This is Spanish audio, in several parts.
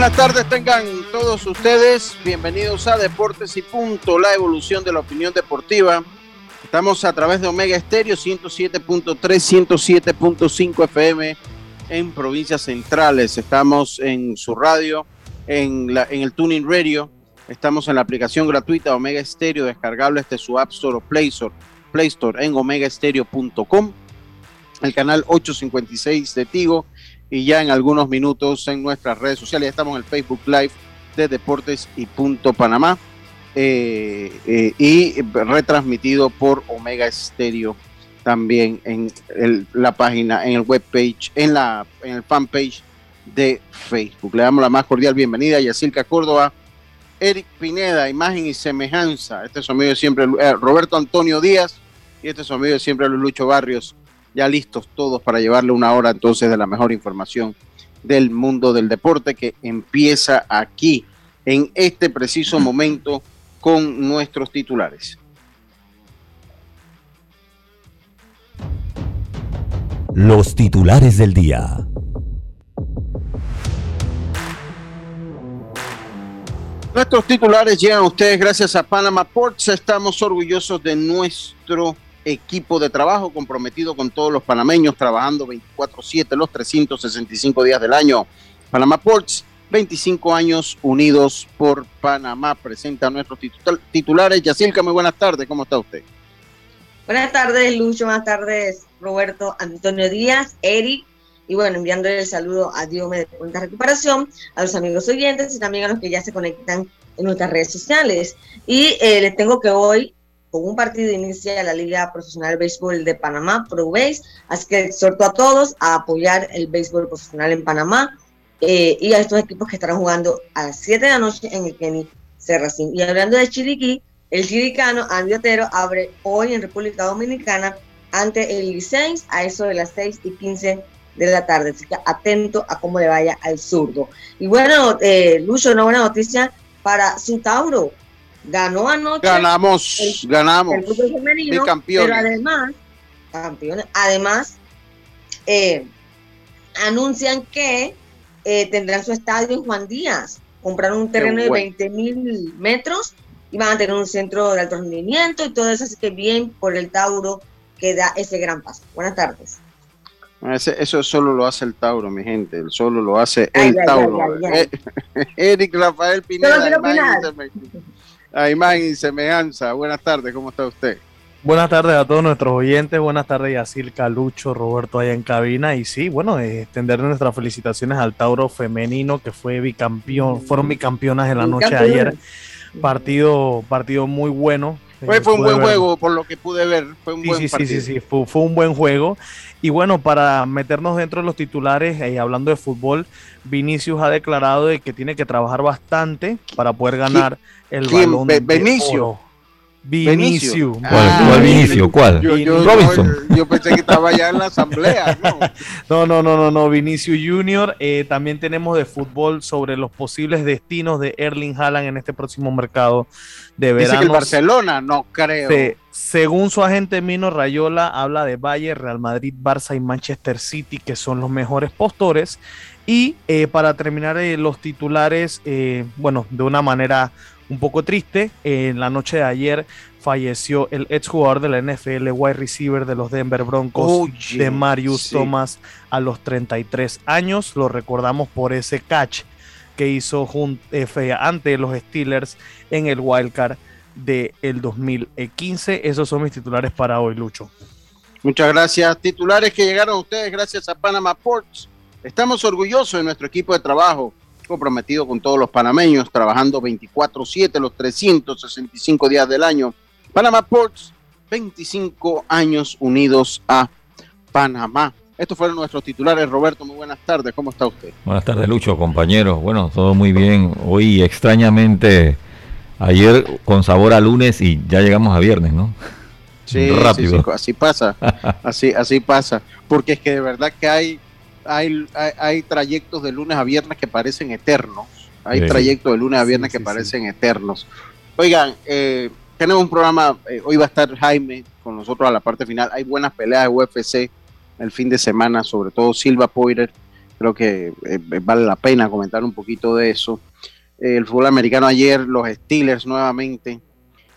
Buenas tardes tengan todos ustedes. Bienvenidos a Deportes y Punto, la evolución de la opinión deportiva. Estamos a través de Omega Estéreo 107.3, 107.5 FM en provincias centrales. Estamos en su radio, en, la, en el Tuning Radio. Estamos en la aplicación gratuita Omega Estéreo, descargable desde su App Store o Play Store, Play Store en omegaestereo.com. El canal 856 de Tigo y ya en algunos minutos en nuestras redes sociales. Estamos en el Facebook Live de Deportes y Punto Panamá eh, eh, y retransmitido por Omega Estéreo también en la página, en el webpage, en la en el fanpage de Facebook. Le damos la más cordial bienvenida a Yacirca Córdoba, Eric Pineda, imagen y semejanza. Este es su amigo siempre, eh, Roberto Antonio Díaz, y este es su amigo de siempre, Lucho Barrios ya listos todos para llevarle una hora entonces de la mejor información del mundo del deporte que empieza aquí, en este preciso momento, con nuestros titulares. Los titulares del día. Nuestros titulares llegan a ustedes gracias a Panama Ports. Estamos orgullosos de nuestro equipo de trabajo comprometido con todos los panameños, trabajando 24/7 los 365 días del año. Panamá Ports, 25 años unidos por Panamá, presenta a nuestros titulares. Yacilca, muy buenas tardes, ¿cómo está usted? Buenas tardes, Lucho, buenas tardes, Roberto Antonio Díaz, Eric, y bueno, enviándole el saludo a Dios de Cuenta Recuperación, a los amigos oyentes y también a los que ya se conectan en nuestras redes sociales. Y eh, les tengo que hoy con un partido inicia la Liga Profesional de Béisbol de Panamá, ProBase, así que exhorto a todos a apoyar el béisbol profesional en Panamá eh, y a estos equipos que estarán jugando a las 7 de la noche en el Kenny Serracín. Y hablando de Chiriquí, el chiricano Andy Otero abre hoy en República Dominicana ante el Licencias a eso de las 6 y 15 de la tarde, así que atento a cómo le vaya al zurdo. Y bueno, eh, Lucho, una buena noticia para su Tauro, ganó anoche. Ganamos, ganamos. El fútbol femenino, pero además, campeones, además, eh, anuncian que eh, tendrán su estadio en Juan Díaz. Compraron un terreno de 20 mil metros y van a tener un centro de alto rendimiento y todo eso, así que bien por el Tauro que da ese gran paso. Buenas tardes. eso solo lo hace el Tauro, mi gente. Solo lo hace el Tauro. Eh, Eric Rafael Pineda a imagen y semejanza. Buenas tardes, ¿cómo está usted? Buenas tardes a todos nuestros oyentes, buenas tardes Yacil Calucho, Roberto allá en cabina y sí, bueno, extender nuestras felicitaciones al Tauro femenino que fue bicampeón, fueron bicampeonas en la noche de ayer, partido, partido muy bueno. Fue, fue un buen juego, por lo que pude ver, fue un sí, buen sí, partido. Sí, sí, sí, fue, fue, un buen juego. Y bueno, para meternos dentro de los titulares, y eh, hablando de fútbol, Vinicius ha declarado de que tiene que trabajar bastante para poder ganar el balón de Benicio. Vinicio. ¿Cuál, cuál Vinicio? ¿Cuál? Yo, yo- Robinson. yo- yo pensé que estaba ya en la asamblea, ¿no? No, no, no, no, no, Vinicio Junior. Eh, también tenemos de fútbol sobre los posibles destinos de Erling Haaland en este próximo mercado de Dice que el verano. Barcelona, no creo. Se- según su agente Mino Rayola, habla de Bayern, Real Madrid, Barça y Manchester City, que son los mejores postores. Y eh, para terminar eh, los titulares, eh, bueno, de una manera un poco triste, en la noche de ayer falleció el exjugador de la NFL, wide receiver de los Denver Broncos, de Marius sí. Thomas, a los 33 años. Lo recordamos por ese catch que hizo eh, ante los Steelers en el wildcard del 2015. Esos son mis titulares para hoy, Lucho. Muchas gracias. Titulares que llegaron a ustedes gracias a Panama Ports. Estamos orgullosos de nuestro equipo de trabajo, comprometido con todos los panameños, trabajando 24/7 los 365 días del año. Panama Ports, 25 años unidos a Panamá. Estos fueron nuestros titulares. Roberto, muy buenas tardes. ¿Cómo está usted? Buenas tardes, Lucho, compañeros. Bueno, todo muy bien. Hoy extrañamente, ayer con sabor a lunes y ya llegamos a viernes, ¿no? Rápido. sí, sí, así pasa, así, así pasa, porque es que de verdad que hay, hay, hay, hay trayectos de lunes a viernes que parecen eternos, hay Sí. trayectos de lunes a viernes sí, que parecen eternos. Oigan, eh, tenemos un programa, eh, hoy va a estar Jaime con nosotros a la parte final, hay buenas peleas de UFC el fin de semana, sobre todo Silva Poirier, creo que eh, vale la pena comentar un poquito de eso. El fútbol americano ayer, los Steelers nuevamente,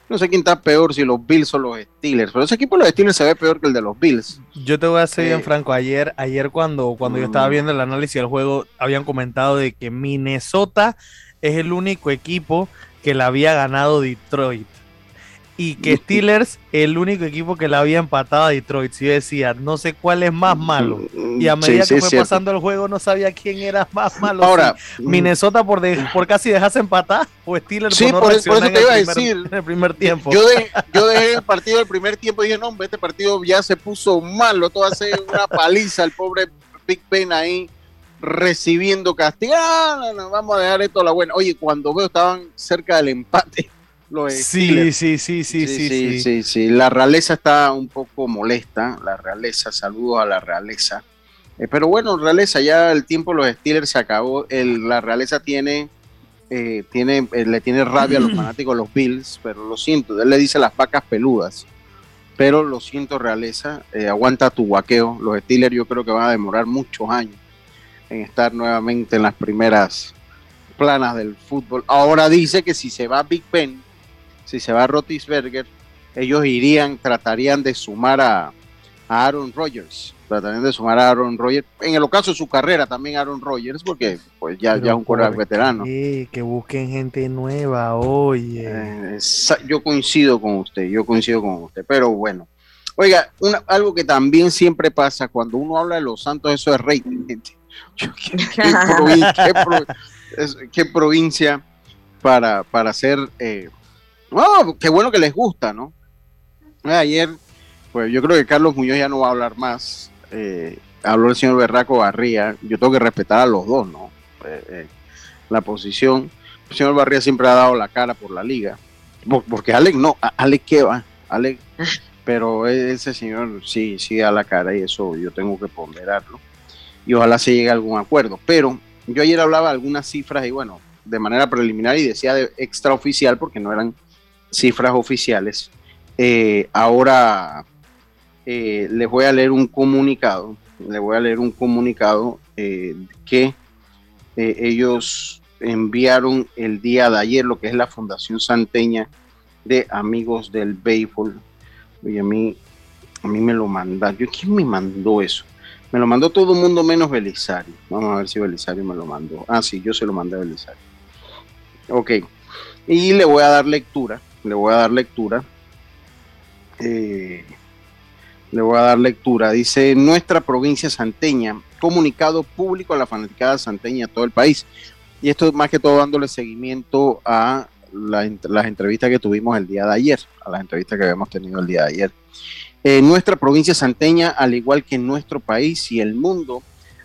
no sé quién está peor, si los Bills o los Steelers, pero ese equipo de los Steelers se ve peor que el de los Bills. Yo te voy a ser Eh, bien franco. Ayer, ayer cuando, cuando yo estaba Mm. viendo el análisis del juego, habían comentado de que Minnesota es el único equipo que le había ganado Detroit. Y que Steelers el único equipo que le había empatado a Detroit. Si yo decía, no sé cuál es más malo. Y a Mm, Sí, medida sí, que fue cierto. pasando el juego, no sabía quién era más malo. Ahora, si Minnesota por, de- por casi dejarse empatar o Steelers Sí, por no por- por eso te iba a el primer- decir. en el primer tiempo. Yo, de- yo dejé el partido del primer tiempo y dije, no, hombre, este partido ya se puso malo, todo hace una paliza, el pobre Big Ben ahí recibiendo castigo. Ah, no, no, vamos a dejar esto a la buena. Oye, cuando veo estaban cerca del empate sí, sí, sí, sí, sí, sí, sí, sí. La realeza está un poco molesta, la realeza, saludos a la realeza. Eh, pero bueno, realeza, ya el tiempo de los Steelers se acabó, el, la realeza tiene, eh, tiene eh, le tiene rabia a los fanáticos de los Bills, pero lo siento, él le dice las vacas peludas. Pero lo siento, realeza, eh, aguanta tu guaqueo. Los Steelers yo creo que van a demorar muchos años en estar nuevamente en las primeras planas del fútbol. Ahora dice que si se va Big Ben, si se va Rotisberger, ellos irían, tratarían de sumar a, a Aaron Rodgers, tratarían de sumar a Aaron Rodgers, en el ocaso de su carrera también Aaron Rodgers, porque pues ya, Pero ya es un ¿por veterano. qué? que busquen gente nueva, oye. Eh, yo coincido con usted, yo coincido con usted, pero bueno. Oiga, una- algo que también siempre pasa cuando uno habla de los Santos, eso es rating, gente. Yo, ¿qué, qué provin- qué pro- es- qué provincia para, para hacer... Eh, no, qué bueno que les gusta, ¿no? Eh, Ayer, pues yo creo que Carlos Muñoz ya no va a hablar más. eh, habló el señor Berraco Barría. Yo tengo que respetar a los dos, ¿no? Eh, eh, la posición. El señor Barría siempre ha dado la cara por la liga. Por- porque Alex no, Alex qué va, Alex, pero e- ese señor sí, sí da la cara y eso yo tengo que ponderarlo. Y ojalá se llegue a algún acuerdo. Pero yo ayer hablaba de algunas cifras y bueno, de manera preliminar y decía de extraoficial porque no eran cifras oficiales. Eh, ahora eh, les voy a leer un comunicado, les voy a leer un comunicado eh, que ellos enviaron el día de ayer, lo que es la Fundación Santeña de Amigos del Béisbol. Oye, a mí, a mí me lo mandaron. ¿Quién me mandó eso? Me lo mandó todo el mundo menos Belisario. Vamos a ver si Belisario me lo mandó. Ah, sí, yo se lo mandé a Belisario. Ok. Y le voy a dar lectura. Le voy a dar lectura. Eh, le voy a dar lectura. Dice nuestra provincia santeña, comunicado público a la fanaticada santeña a todo el país. Y esto más que todo dándole seguimiento a las entrevistas que tuvimos el día de ayer, a las entrevistas que habíamos tenido el día de ayer. Eh, nuestra provincia santeña, al igual que nuestro país y el mundo,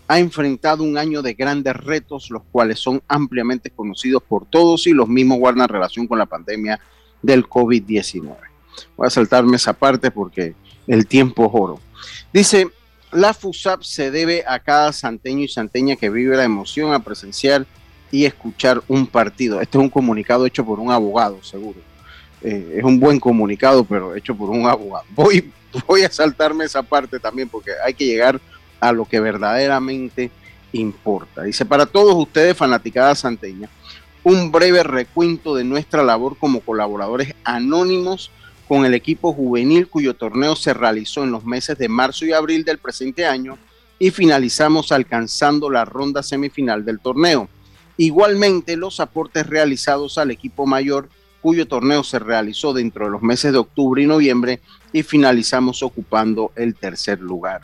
ha enfrentado un año de grandes retos, los cuales son ampliamente conocidos por todos y los mismos guardan relación con la pandemia del COVID-19. Voy a saltarme esa parte porque el tiempo es oro. Dice, la FUSAP se debe a cada santeño y santeña que vive la emoción a presenciar y escuchar un partido. Este es un comunicado hecho por un abogado, seguro. Eh, es un buen comunicado, pero hecho por un abogado. Voy, voy a saltarme esa parte también porque hay que llegar a lo que verdaderamente importa. Dice, para todos ustedes, fanaticadas santeña, un breve recuento de nuestra labor como colaboradores anónimos con el equipo juvenil cuyo torneo se realizó en los meses de marzo y abril del presente año y finalizamos alcanzando la ronda semifinal del torneo. Igualmente, los aportes realizados al equipo mayor cuyo torneo se realizó dentro de los meses de octubre y noviembre y finalizamos ocupando el tercer lugar.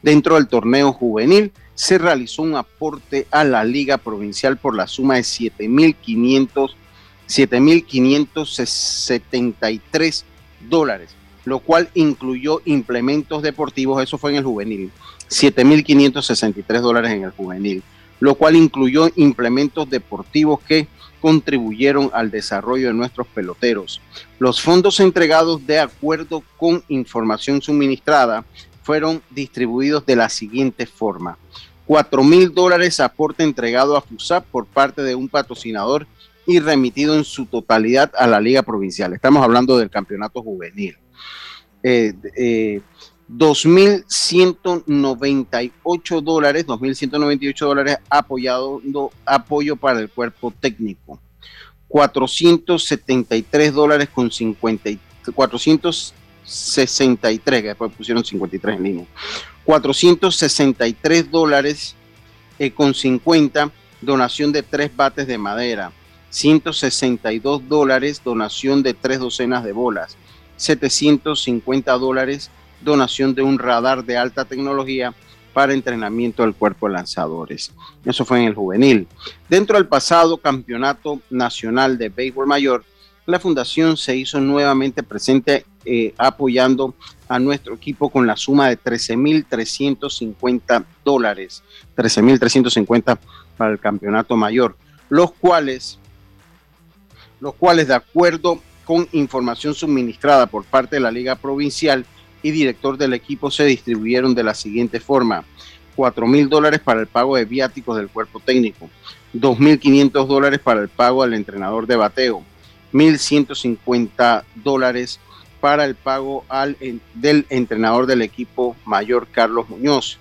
Dentro del torneo juvenil se realizó un aporte a la Liga Provincial por la suma de 7.573 dólares, lo cual incluyó implementos deportivos, eso fue en el juvenil, 7.563 dólares en el juvenil, lo cual incluyó implementos deportivos que contribuyeron al desarrollo de nuestros peloteros. Los fondos entregados de acuerdo con información suministrada fueron distribuidos de la siguiente forma. 4 mil dólares aporte entregado a FUSAP por parte de un patrocinador y remitido en su totalidad a la Liga Provincial. Estamos hablando del campeonato juvenil. Eh, eh, 2.198 dólares, 2.198 dólares apoyado, apoyo para el cuerpo técnico. 473 dólares con 50, 463, que después pusieron 53 en línea. 463 dólares eh, con 50, donación de tres bates de madera. 162 dólares, donación de tres docenas de bolas. 750 dólares, donación de un radar de alta tecnología para entrenamiento del cuerpo de lanzadores. Eso fue en el juvenil. Dentro del pasado campeonato nacional de béisbol mayor, la fundación se hizo nuevamente presente eh, apoyando a nuestro equipo con la suma de 13.350 dólares, 13.350 para el campeonato mayor, los cuales, los cuales de acuerdo con información suministrada por parte de la Liga Provincial, y director del equipo se distribuyeron de la siguiente forma. 4 mil dólares para el pago de viáticos del cuerpo técnico, 2.500 dólares para el pago al entrenador de bateo, 1.150 dólares para el pago al, del entrenador del equipo mayor Carlos Muñoz,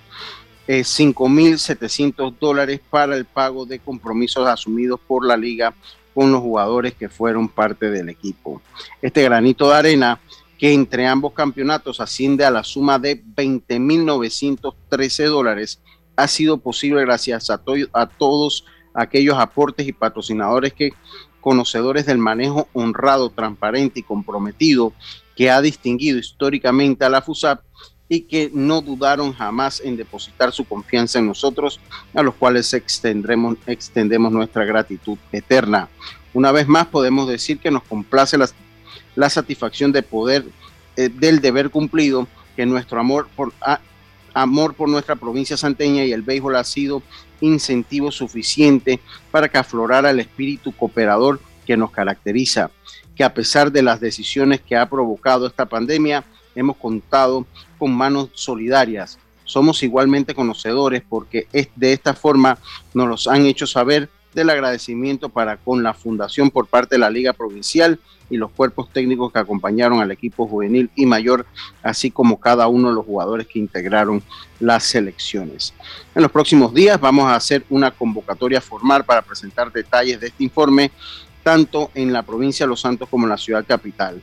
eh, 5.700 dólares para el pago de compromisos asumidos por la liga con los jugadores que fueron parte del equipo. Este granito de arena que entre ambos campeonatos asciende a la suma de 20.913 dólares, ha sido posible gracias a, a todos aquellos aportes y patrocinadores que conocedores del manejo honrado, transparente y comprometido que ha distinguido históricamente a la FUSAP y que no dudaron jamás en depositar su confianza en nosotros, a los cuales extendremos, extendemos nuestra gratitud eterna. Una vez más podemos decir que nos complace la satisfacción de poder eh, del deber cumplido, que nuestro amor por, amor por nuestra provincia santeña y el béisbol ha sido incentivo suficiente para que aflorara el espíritu cooperador que nos caracteriza, que a pesar de las decisiones que ha provocado esta pandemia, hemos contado con manos solidarias. Somos igualmente conocedores porque es de esta forma nos los han hecho saber del agradecimiento para con la fundación por parte de la Liga Provincial y los cuerpos técnicos que acompañaron al equipo juvenil y mayor, así como cada uno de los jugadores que integraron las selecciones. En los próximos días vamos a hacer una convocatoria formal para presentar detalles de este informe, tanto en la provincia de Los Santos como en la ciudad capital.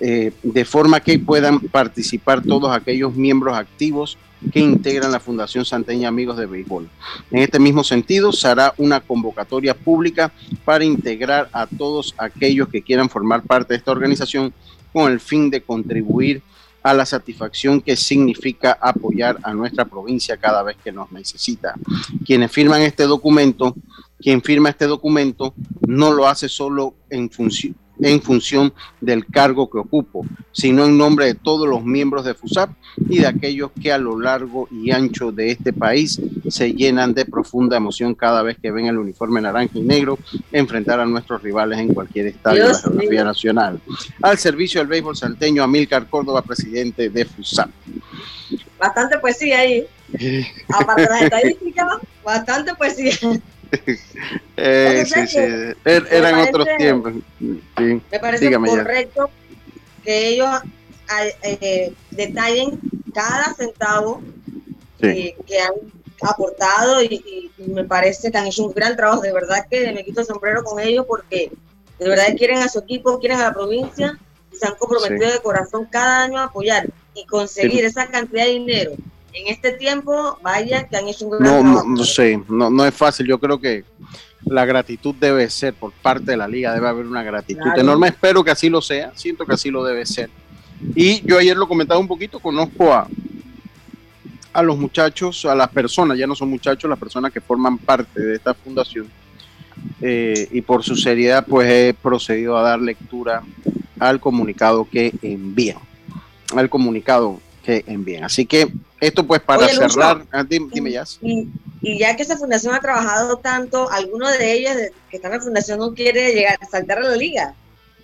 Eh, de forma que puedan participar todos aquellos miembros activos que integran la Fundación Santeña Amigos de Béisbol. En este mismo sentido, se hará una convocatoria pública para integrar a todos aquellos que quieran formar parte de esta organización con el fin de contribuir a la satisfacción que significa apoyar a nuestra provincia cada vez que nos necesita. Quienes firman este documento, quien firma este documento no lo hace solo en función en función del cargo que ocupo, sino en nombre de todos los miembros de FUSAP y de aquellos que a lo largo y ancho de este país se llenan de profunda emoción cada vez que ven el uniforme naranja y negro enfrentar a nuestros rivales en cualquier estadio de la geografía nacional. Al servicio del béisbol salteño, Amílcar Córdoba, presidente de FUSAP. Bastante poesía ahí. Aparte de las estadísticas, bastante poesía. Eh, sí, sí. Er, eran otros tiempos. me parece correcto que ellos eh, detallen cada centavo que han aportado y, me parece que han hecho un gran trabajo. De verdad que me quito el sombrero con ellos porque de verdad quieren a su equipo, quieren a la provincia y se han comprometido de corazón cada año a apoyar y conseguir esa cantidad de dinero en este tiempo, vaya que han hecho un gran no, trabajo. No, no sé, no, no es fácil. Yo creo que la gratitud debe ser por parte de la liga, debe haber una gratitud Claro. enorme. Espero que así lo sea, siento que así lo debe ser. Y yo ayer lo comentaba un poquito, conozco a, a los muchachos, a las personas, ya no son muchachos, las personas que forman parte de esta fundación. Eh, y por su seriedad, pues he procedido a dar lectura al comunicado que envían. Al comunicado que envían. Así que esto pues para Oye, Lucho. cerrar, ah, dime, dime ya. Y, y ya que esa fundación ha trabajado tanto, alguno de ellos que están en la fundación no quiere llegar a saltar a la liga.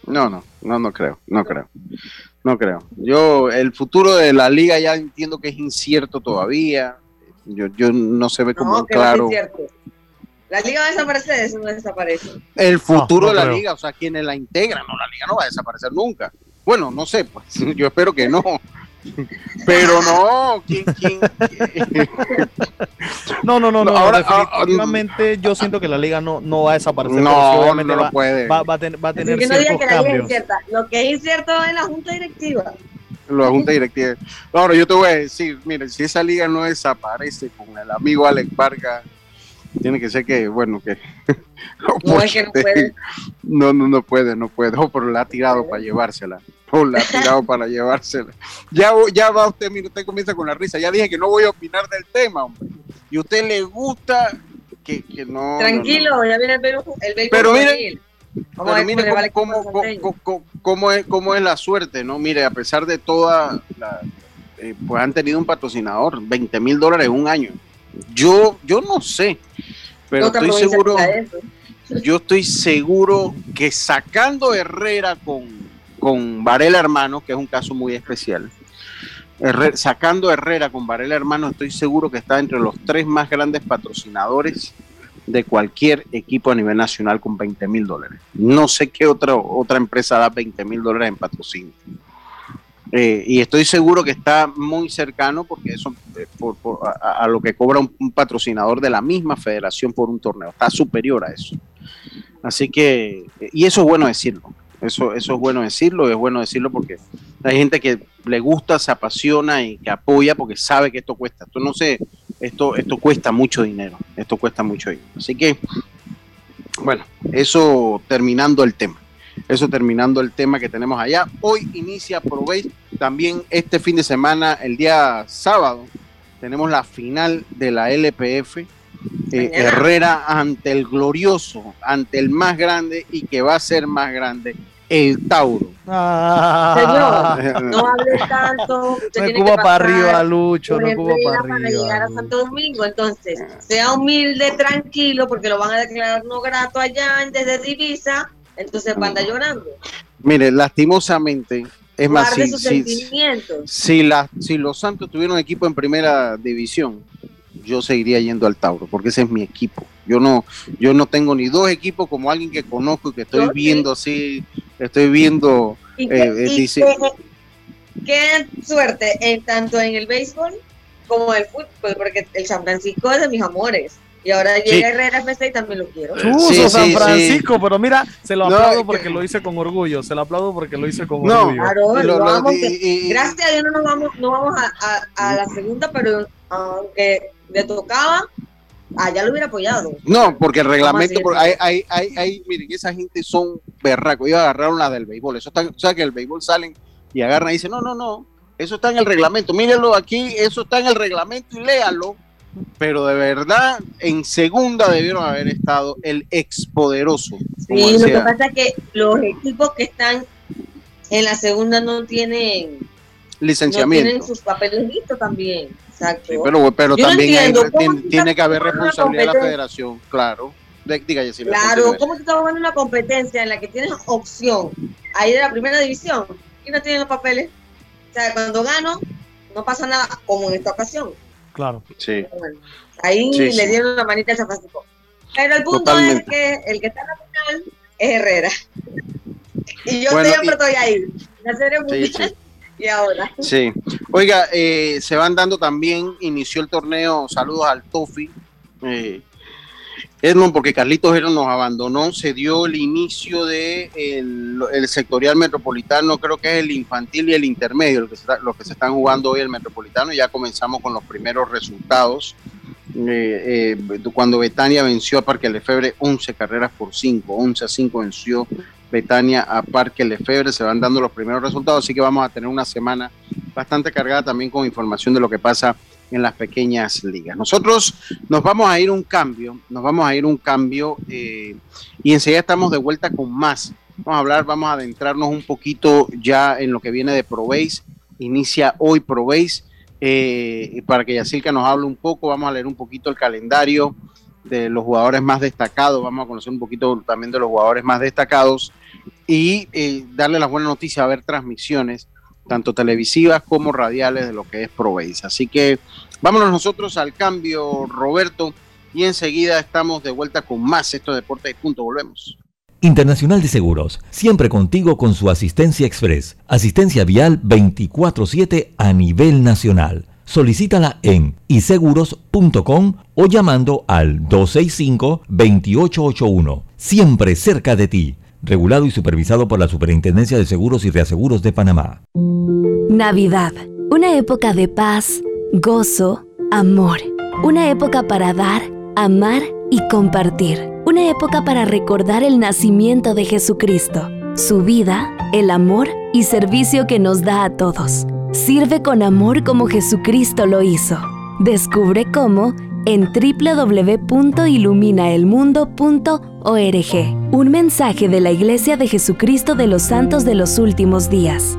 No, no, no, no creo, no creo, no creo. Yo, el futuro de la liga ya entiendo que es incierto todavía. Yo, yo no se ve como No, que claro. cierto. La liga va a desaparecer, eso no desaparece. El futuro No, no de la creo. liga, o sea, quienes la integran, no, la liga no va a desaparecer nunca. Bueno, no sé, pues, yo espero que no. Pero no, ¿quién, quién? No, no, no, No, no. ahora- ah, definitivamente yo siento que la liga no, no va a desaparecer. No, obviamente no lo va, puede. va, va a ten- va a tener que no ciertos que la liga es cambios. incierta. Lo que es incierto es la junta directiva. La junta directiva. Ahora, yo te voy a decir, miren, si esa liga no desaparece con el amigo Alex Vargas, tiene que ser que, bueno, que. No, es que no puede. No, no, no puede, no puede. Oh, pero la ha tirado para llevársela. Oh, la ha tirado para llevársela. Ya, ya va usted, mire, usted comienza con la risa. Ya dije que no voy a opinar del tema, hombre. Y a usted le gusta que, que no. Tranquilo, no. ya viene el béisbol. El Pero mire. Vamos Pero mire cómo- cómo es, cómo es la suerte, ¿no? Mire, a pesar de toda la, eh, pues han tenido un patrocinador, 20 mil dólares en un año. Yo, yo no sé, pero Otra estoy seguro, yo estoy seguro que sacando Herrera con, con Varela Hermanos, que es un caso muy especial, sacando Herrera con Varela Hermanos, estoy seguro que está entre los tres más grandes patrocinadores de cualquier equipo a nivel nacional con 20 mil dólares. No sé qué otra, otra empresa da 20 mil dólares en patrocinio. Eh, y estoy seguro que está muy cercano porque eso eh, por- a, lo que cobra un, un patrocinador de la misma federación por un torneo. Está superior a eso. Así que, eh, y eso es bueno decirlo. Eso, eso es bueno decirlo, es bueno decirlo porque hay gente que le gusta, se apasiona y que apoya porque sabe que esto cuesta. Esto no sé, esto, esto cuesta mucho dinero. Esto cuesta mucho dinero. Así que, bueno, eso terminando el tema. Eso terminando el tema que tenemos allá. Hoy inicia Probéis también este fin de semana, el día sábado, tenemos la final de la LPF. eh. Herrera ante el glorioso, ante el más grande y que va a ser más grande, el Tauro. Ah, Señor, no hable tanto. usted no tiene que Cuba para arriba, Lucho, no Cuba para para llegar arriba. a Santo Domingo. Entonces, sea humilde, tranquilo, porque lo van a declarar no grato allá en- desde Divisa. Entonces, va a andar llorando. Mire, lastimosamente, es más, si, si, si, la- si los Santos tuvieran un equipo en primera división, yo seguiría yendo al Tauro, porque ese es mi equipo. Yo no, yo no tengo ni dos equipos como alguien que conozco y que estoy Yo sí. viendo así, estoy viendo Y Eh, qué, eh, y dice- qué- qué suerte, en, tanto en el béisbol como en el fútbol, porque el San Francisco es de mis amores. Y ahora Sí. llega Herrera FC y también lo quiero. Chuzo Sí, San sí, Francisco, pero mira, se lo aplaudo porque que- lo hice con orgullo, se lo aplaudo porque lo hice con No, orgullo. Claro, lo- lo y- y- gracias a Dios no nos vamos, no vamos a, a- a la segunda, pero aunque le tocaba, allá lo hubiera apoyado. No, porque el reglamento, por- hay, hay, hay, hay- miren, esa gente son berracos. Ellos agarraron la del béisbol. Eso está, o sea, que el béisbol salen y agarran y dicen, no, no, no, eso está en el reglamento. Mírenlo aquí, eso está en el reglamento y léalo. Pero de verdad en segunda debieron haber estado el expoderoso. Sí, lo que pasa es que los equipos que están en la segunda no tienen licenciamiento. No tienen sus papeles listos también. Exacto. pero, pero también tiene, que haber responsabilidad de la federación, claro. Diga, claro, ¿cómo tú estás jugando una competencia en la que tienes opción a ir a la primera división y no tienen los papeles? O sea, cuando gano, no pasa nada, como en esta ocasión. Claro. Sí. ahí le dieron la manita a San Francisco. Pero el punto es que el que está en la final es Herrera. Y yo siempre estoy ahí. La serie mundial. Y ahora. Sí. Oiga, eh, se van dando también, inició el torneo, saludos al Tofi. Eh, Edmond, porque Carlitos Heron nos abandonó, se dio el inicio de el, sectorial metropolitano, creo que es el infantil y el intermedio, lo que, se los que se están jugando hoy el metropolitano, ya comenzamos con los primeros resultados. Eh, eh, cuando Betania venció a Parque Lefebre 11 carreras por 5, 11 a 5 venció Betania a Parque Lefebre, se van dando los primeros resultados, así que vamos a tener una semana bastante cargada también con información de lo que pasa en las pequeñas ligas. Nosotros nos vamos a ir un cambio, nos vamos a ir un cambio eh, y enseguida estamos de vuelta con más. Vamos a hablar, vamos a adentrarnos un poquito ya en lo que viene de Probase. Inicia hoy Probase. Eh, para que Yacirca nos hable un poco, vamos a leer un poquito el calendario de los jugadores más destacados, vamos a conocer un poquito también de los jugadores más destacados y eh, darle las buenas noticias, a ver transmisiones tanto televisivas como radiales de lo que es Proveis. Así que vámonos nosotros al cambio, Roberto, y enseguida estamos de vuelta con más esto de Deportes y. Volvemos. Internacional de Seguros, siempre contigo con su asistencia express, asistencia vial 24/7 a nivel nacional. Solicítala en iseguros.com o llamando al 265-2881, siempre cerca de ti regulado y supervisado por la Superintendencia de Seguros y Reaseguros de Panamá. Navidad, una época de paz, gozo, amor, una época para dar, amar y compartir, una época para recordar el nacimiento de Jesucristo, su vida, el amor y servicio que nos da a todos. Sirve con amor como Jesucristo lo hizo. Descubre cómo en www.iluminaelmundo.org. Un mensaje de la Iglesia de Jesucristo de los Santos de los Últimos Días.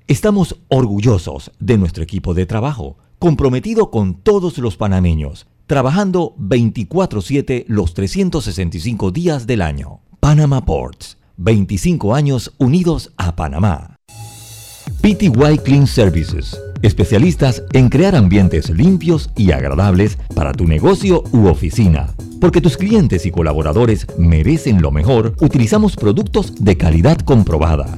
Estamos orgullosos de nuestro equipo de trabajo, comprometido con todos los panameños, trabajando 24/7 los 365 días del año. Panama Ports, 25 años unidos a Panamá. PTY Clean Services, especialistas en crear ambientes limpios y agradables para tu negocio u oficina. Porque tus clientes y colaboradores merecen lo mejor, utilizamos productos de calidad comprobada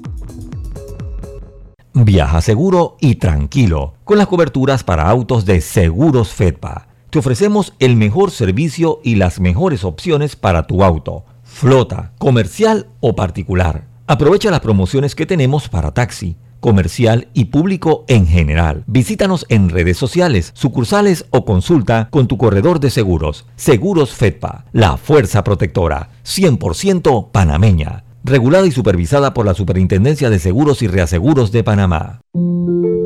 Viaja seguro y tranquilo con las coberturas para autos de Seguros Fedpa. Te ofrecemos el mejor servicio y las mejores opciones para tu auto, flota, comercial o particular. Aprovecha las promociones que tenemos para taxi, comercial y público en general. Visítanos en redes sociales, sucursales o consulta con tu corredor de seguros. Seguros Fedpa, la fuerza protectora, 100% panameña regulada y supervisada por la Superintendencia de Seguros y Reaseguros de Panamá.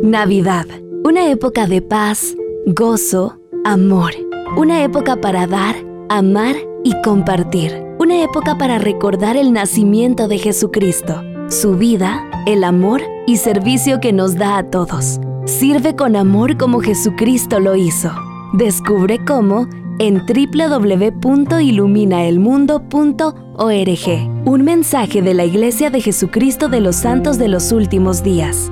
Navidad, una época de paz, gozo, amor, una época para dar, amar y compartir, una época para recordar el nacimiento de Jesucristo, su vida, el amor y servicio que nos da a todos. Sirve con amor como Jesucristo lo hizo. Descubre cómo en www.iluminaelmundo.org. Un mensaje de la Iglesia de Jesucristo de los Santos de los Últimos Días.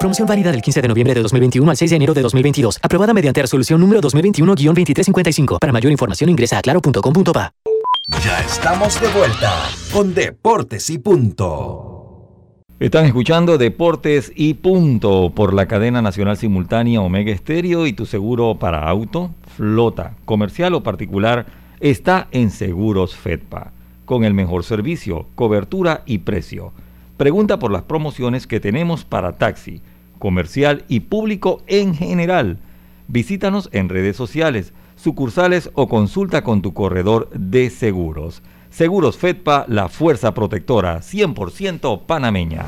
Promoción válida del 15 de noviembre de 2021 al 6 de enero de 2022. Aprobada mediante resolución número 2021-2355. Para mayor información ingresa a claro.com.pa. Ya estamos de vuelta con Deportes y Punto. Están escuchando Deportes y Punto por la cadena nacional simultánea Omega Estéreo y tu seguro para auto, flota, comercial o particular está en Seguros Fedpa, con el mejor servicio, cobertura y precio. Pregunta por las promociones que tenemos para taxi, comercial y público en general. Visítanos en redes sociales, sucursales o consulta con tu corredor de seguros. Seguros Fedpa, la fuerza protectora 100% panameña.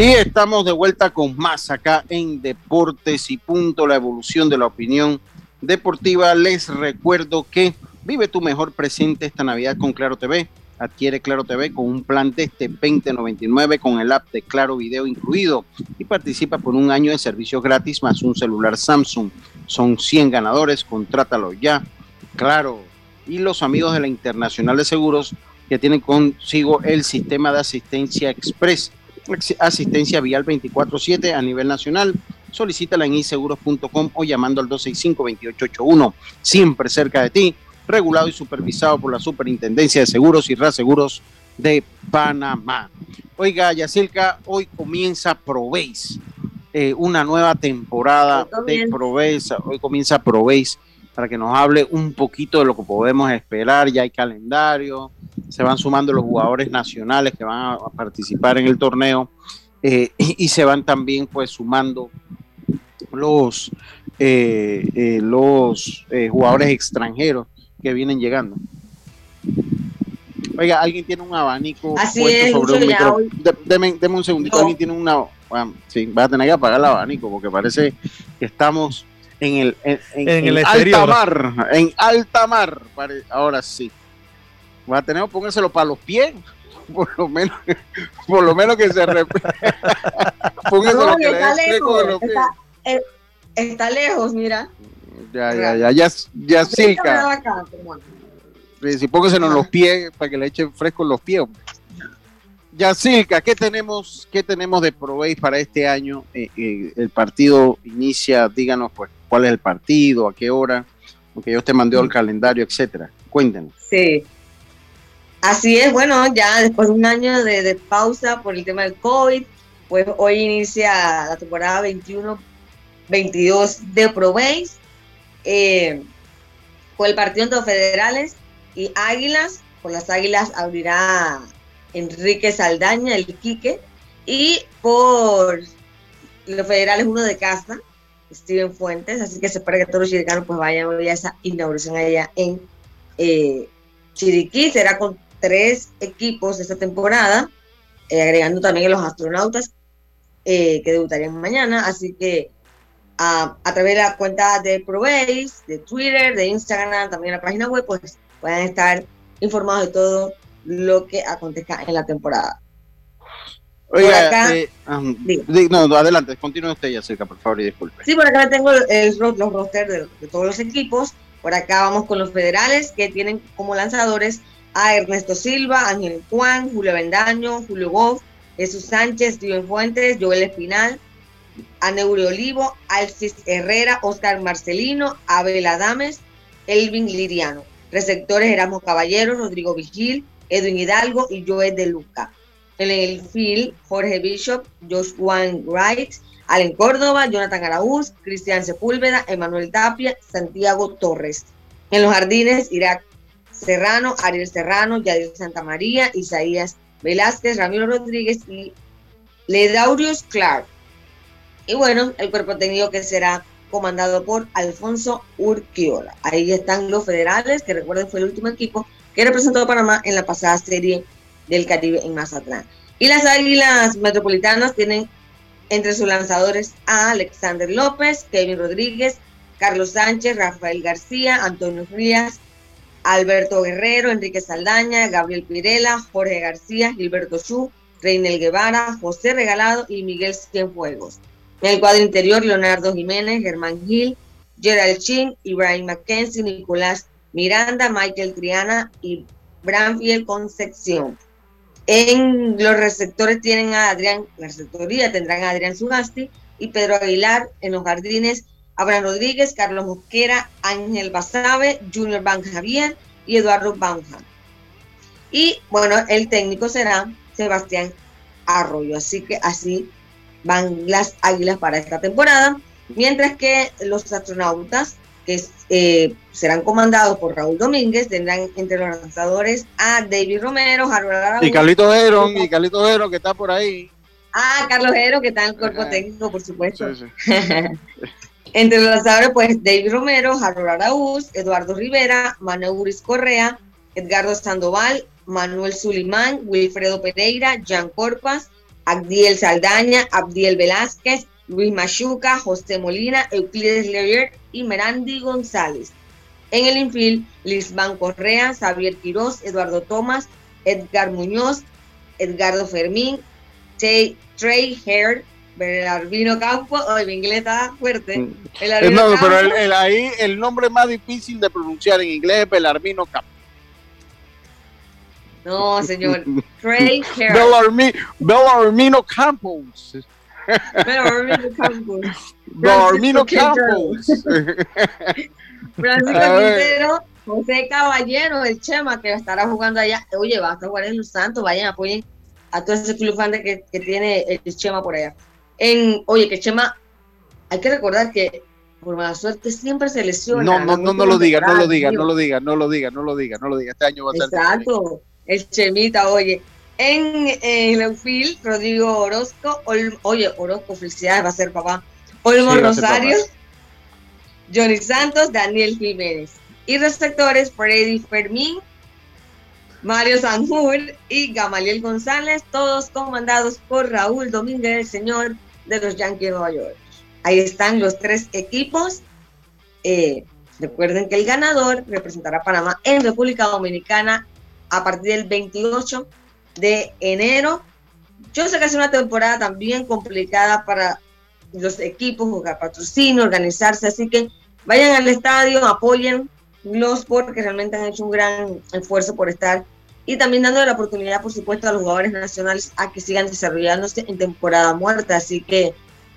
Y estamos de vuelta con más acá en Deportes y Punto, la evolución de la opinión deportiva. Les recuerdo que vive tu mejor presente esta Navidad con Claro TV. Adquiere Claro TV con un plan de este 2099 con el app de Claro Video incluido y participa por un año de servicios gratis más un celular Samsung. Son 100 ganadores, contrátalo ya. Claro. Y los amigos de la Internacional de Seguros que tienen consigo el sistema de asistencia express asistencia vial 24/7 a nivel nacional. Solicítala en inseguros.com o llamando al 265-2881, siempre cerca de ti, regulado y supervisado por la Superintendencia de Seguros y Reaseguros de Panamá. Oiga, Yacilca, hoy comienza Proveis, eh, una nueva temporada de Proveis. Hoy comienza Proveis para que nos hable un poquito de lo que podemos esperar. Ya hay calendario, se van sumando los jugadores nacionales que van a participar en el torneo eh, y, se van también pues sumando los, eh, eh, los jugadores extranjeros que vienen llegando. Oiga, alguien tiene un abanico Así es, sobre un micro. deme, un segundito, alguien tiene una. sí, va a tener que apagar el abanico porque parece que estamos en el, en, el alta mar, en alta mar, ahora sí. Va a tener que póngaselo para los pies, por lo menos, por lo menos que se póngaselo que está, lejos, los pies. Eh, está, lejos, mira. Ya, ya, ya, ya, ya cerca. Si póngaselo en los pies para que le echen fresco en los pies. Yacilca, ¿qué tenemos, ¿qué tenemos de Proveis para este año? Eh, eh, el partido inicia, díganos pues cuál es el partido, a qué hora, porque yo te mandé el calendario, etcétera. Cuéntenos. Sí. Así es, bueno, ya después de un año de, pausa por el tema del COVID, pues hoy inicia la temporada 21-22 de Proveis. Eh, por el partido entre los federales y Águilas, por las Águilas abrirá Enrique Saldaña, el Quique, y por los federales uno de casa, Steven Fuentes, así que se espera que todos los chiricanos pues vayan a esa inauguración allá en eh, Chiriquí, será con tres equipos esta temporada, eh, agregando también a los astronautas eh, que debutarían mañana, así que a, través de la cuenta de ProBase, de Twitter, de Instagram, también la página web, pues pueden estar informados de todo lo que acontezca en la temporada. Oiga, eh, no, adelante, continúe usted ya cerca, por favor, y disculpe. Sí, por acá tengo el, los rosters de, todos los equipos. Por acá vamos con los federales que tienen como lanzadores a Ernesto Silva, Ángel Juan, Julio Vendaño, Julio Goff, Jesús Sánchez, Steven Fuentes, Joel Espinal, Aneure Olivo, Alcis Herrera, Oscar Marcelino, Abel Adames, Elvin Liriano. Receptores Erasmo Caballero, Rodrigo Vigil, Edwin Hidalgo y Joel de Luca. En el field, Jorge Bishop, Josh Juan Wright, Allen Córdoba, Jonathan Araúz, Cristian Sepúlveda, Emanuel Tapia, Santiago Torres. En los jardines, Irak Serrano, Ariel Serrano, Yadir Santa María, Isaías Velázquez, Ramiro Rodríguez y Ledaurius Clark. Y bueno, el cuerpo técnico que será comandado por Alfonso Urquiola. Ahí están los federales, que recuerden fue el último equipo que representó a Panamá en la pasada serie del Caribe en Mazatlán. Y las Águilas Metropolitanas tienen entre sus lanzadores a Alexander López, Kevin Rodríguez, Carlos Sánchez, Rafael García, Antonio Frías, Alberto Guerrero, Enrique Saldaña, Gabriel Pirela, Jorge García, Gilberto Chu, Reinel Guevara, José Regalado y Miguel Cienfuegos. En el cuadro interior, Leonardo Jiménez, Germán Gil, Gerald Chin, Ibrahim Mackenzie, Nicolás Miranda, Michael Triana y Branfield Concepción. En los receptores tienen a Adrián, la receptoría tendrán a Adrián Sugasti y Pedro Aguilar. En los jardines, Abraham Rodríguez, Carlos Mosquera, Ángel Basabe, Junior Van Javier y Eduardo Banja. Y bueno, el técnico será Sebastián Arroyo. Así que así van las águilas para esta temporada. Mientras que los astronautas que eh, serán comandados por Raúl Domínguez, tendrán entre los lanzadores a David Romero, Harold Araújo. Y Carlito Heron, y Carlito Heron que está por ahí. Ah, Carlos Heron que está en el cuerpo técnico, por supuesto. entre los lanzadores, pues David Romero, Harold Araúz, Eduardo Rivera, Manuel Uris Correa, Edgardo Sandoval, Manuel Sulimán, Wilfredo Pereira, Jan Corpas, Abdiel Saldaña, Abdiel Velázquez, Luis Machuca, José Molina, Euclides Leyer y Merandi González. En el infield, Lisbán Correa, Xavier Quirós, Eduardo Tomás, Edgar Muñoz, Edgardo Fermín, Trey Hare, Belarmino Campo, oh, mi inglés está fuerte. Mm. no, pero el, ahí el nombre más difícil de pronunciar en inglés es Belarmino Campo. No, señor. Trey Hare. Belarmino Campos. Bellarmino Campos. Bellarmino Campos. Francisco Quintero, José Caballero, el Chema, que estará jugando allá. Oye, va a jugar en Los Santos, vayan, apoyen a todo ese club fan que, que tiene el Chema por allá. En, oye, que Chema, hay que recordar que por mala suerte siempre se lesiona. No, no, no, no lo diga, no lo diga, no lo diga, no lo diga, no lo diga, no lo diga. Este año va a ser. Exacto, el Chemita, oye. En, el Rodrigo Orozco, oye, Orozco, felicidades, va a ser papá. Olmo Rosario, Johnny Santos, Daniel Jiménez. Y receptores, Freddy Fermín, Mario Sanjur y Gamaliel González, todos comandados por Raúl Domínguez, el señor de los Yankees de Nueva York. Ahí están los tres equipos. Eh, recuerden que el ganador representará a Panamá en República Dominicana a partir del 28 de enero. Yo sé que es una temporada también complicada para los equipos, jugar patrocinio, organizarse, así que vayan al estadio, apoyen los porque realmente han hecho un gran esfuerzo por estar y también dando la oportunidad, por supuesto, a los jugadores nacionales a que sigan desarrollándose en temporada muerta. Así que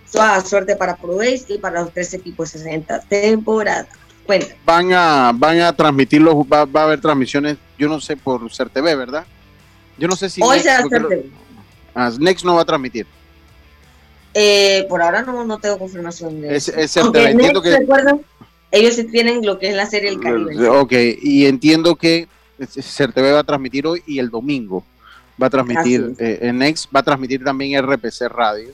toda suerte para ProBase y para los tres equipos 60 temporada. Van a, van a transmitirlo, va, va, a haber transmisiones, yo no sé, por CERTV, ¿verdad? Yo no sé si. Hoy será CERTV. Ah, Next no va a transmitir. Eh, por ahora no, no tengo confirmación de eso. Es, entiendo que... ellos sí tienen lo que es la serie El Caribe. Ok, y entiendo que CERTV va a transmitir hoy y el domingo va a transmitir, eh, en Next va a transmitir también RPC Radio.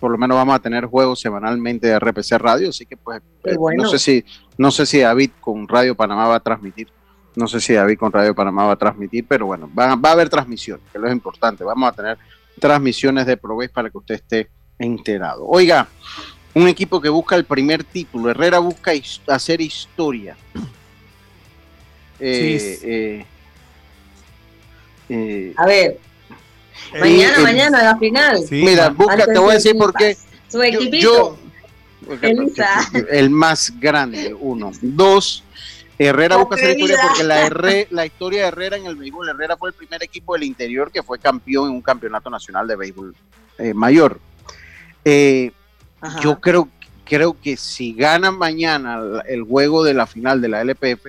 Por lo menos vamos a tener juegos semanalmente de RPC Radio, así que pues eh, no sé si no sé si David con Radio Panamá va a transmitir. No sé si David con Radio Panamá va a transmitir, pero bueno, va, va a haber transmisión, que es lo importante. Vamos a tener transmisiones de ProBase para que usted esté enterado. Oiga, un equipo que busca el primer título. Herrera busca hacer historia. Eh, eh, eh, a ver, mañana, mañana, la final. mira, busca, te voy a decir por qué. Su equipito. el más grande, uno. Dos, Herrera busca hacer historia porque la, la historia de Herrera en el béisbol, Herrera fue el primer equipo del interior que fue campeón en un campeonato nacional de béisbol mayor. Eh, Yo creo, creo que si ganan mañana el juego de la final de la LPF,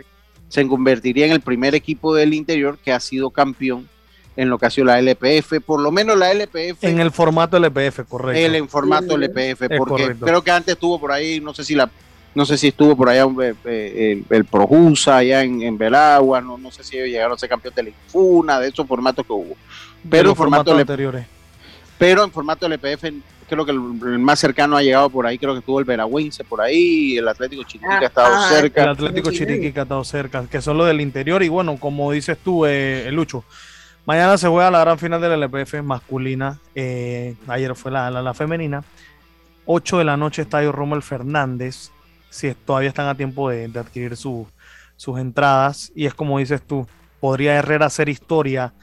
se convertiría en el primer equipo del interior que ha sido campeón en lo que ha sido la LPF, por lo menos la LPF. En el formato LPF, correcto. El en formato LPF, porque creo que antes estuvo por ahí, no sé si la no sé si estuvo por allá eh, eh, el, el, Projusa, allá en, en Belagua, no, no sé si ellos llegaron a ser campeón de la Infuna, de esos formatos que hubo. Pero en formato anteriores. Pero en formato LPF, creo que el, más cercano ha llegado por ahí, creo que estuvo el Veragüense por ahí, el Atlético Chiriquí ha estado ah, cerca. El Atlético Chiriquí ha estado cerca, que son los del interior, y bueno, como dices tú, eh, Lucho, mañana se juega la gran final de la LPF masculina, ayer fue la, la, femenina. 8 de la noche, Estadio Rommel Fernández si todavía están a tiempo de, adquirir sus entradas. Y es como dices tú, podría Herrera hacer historia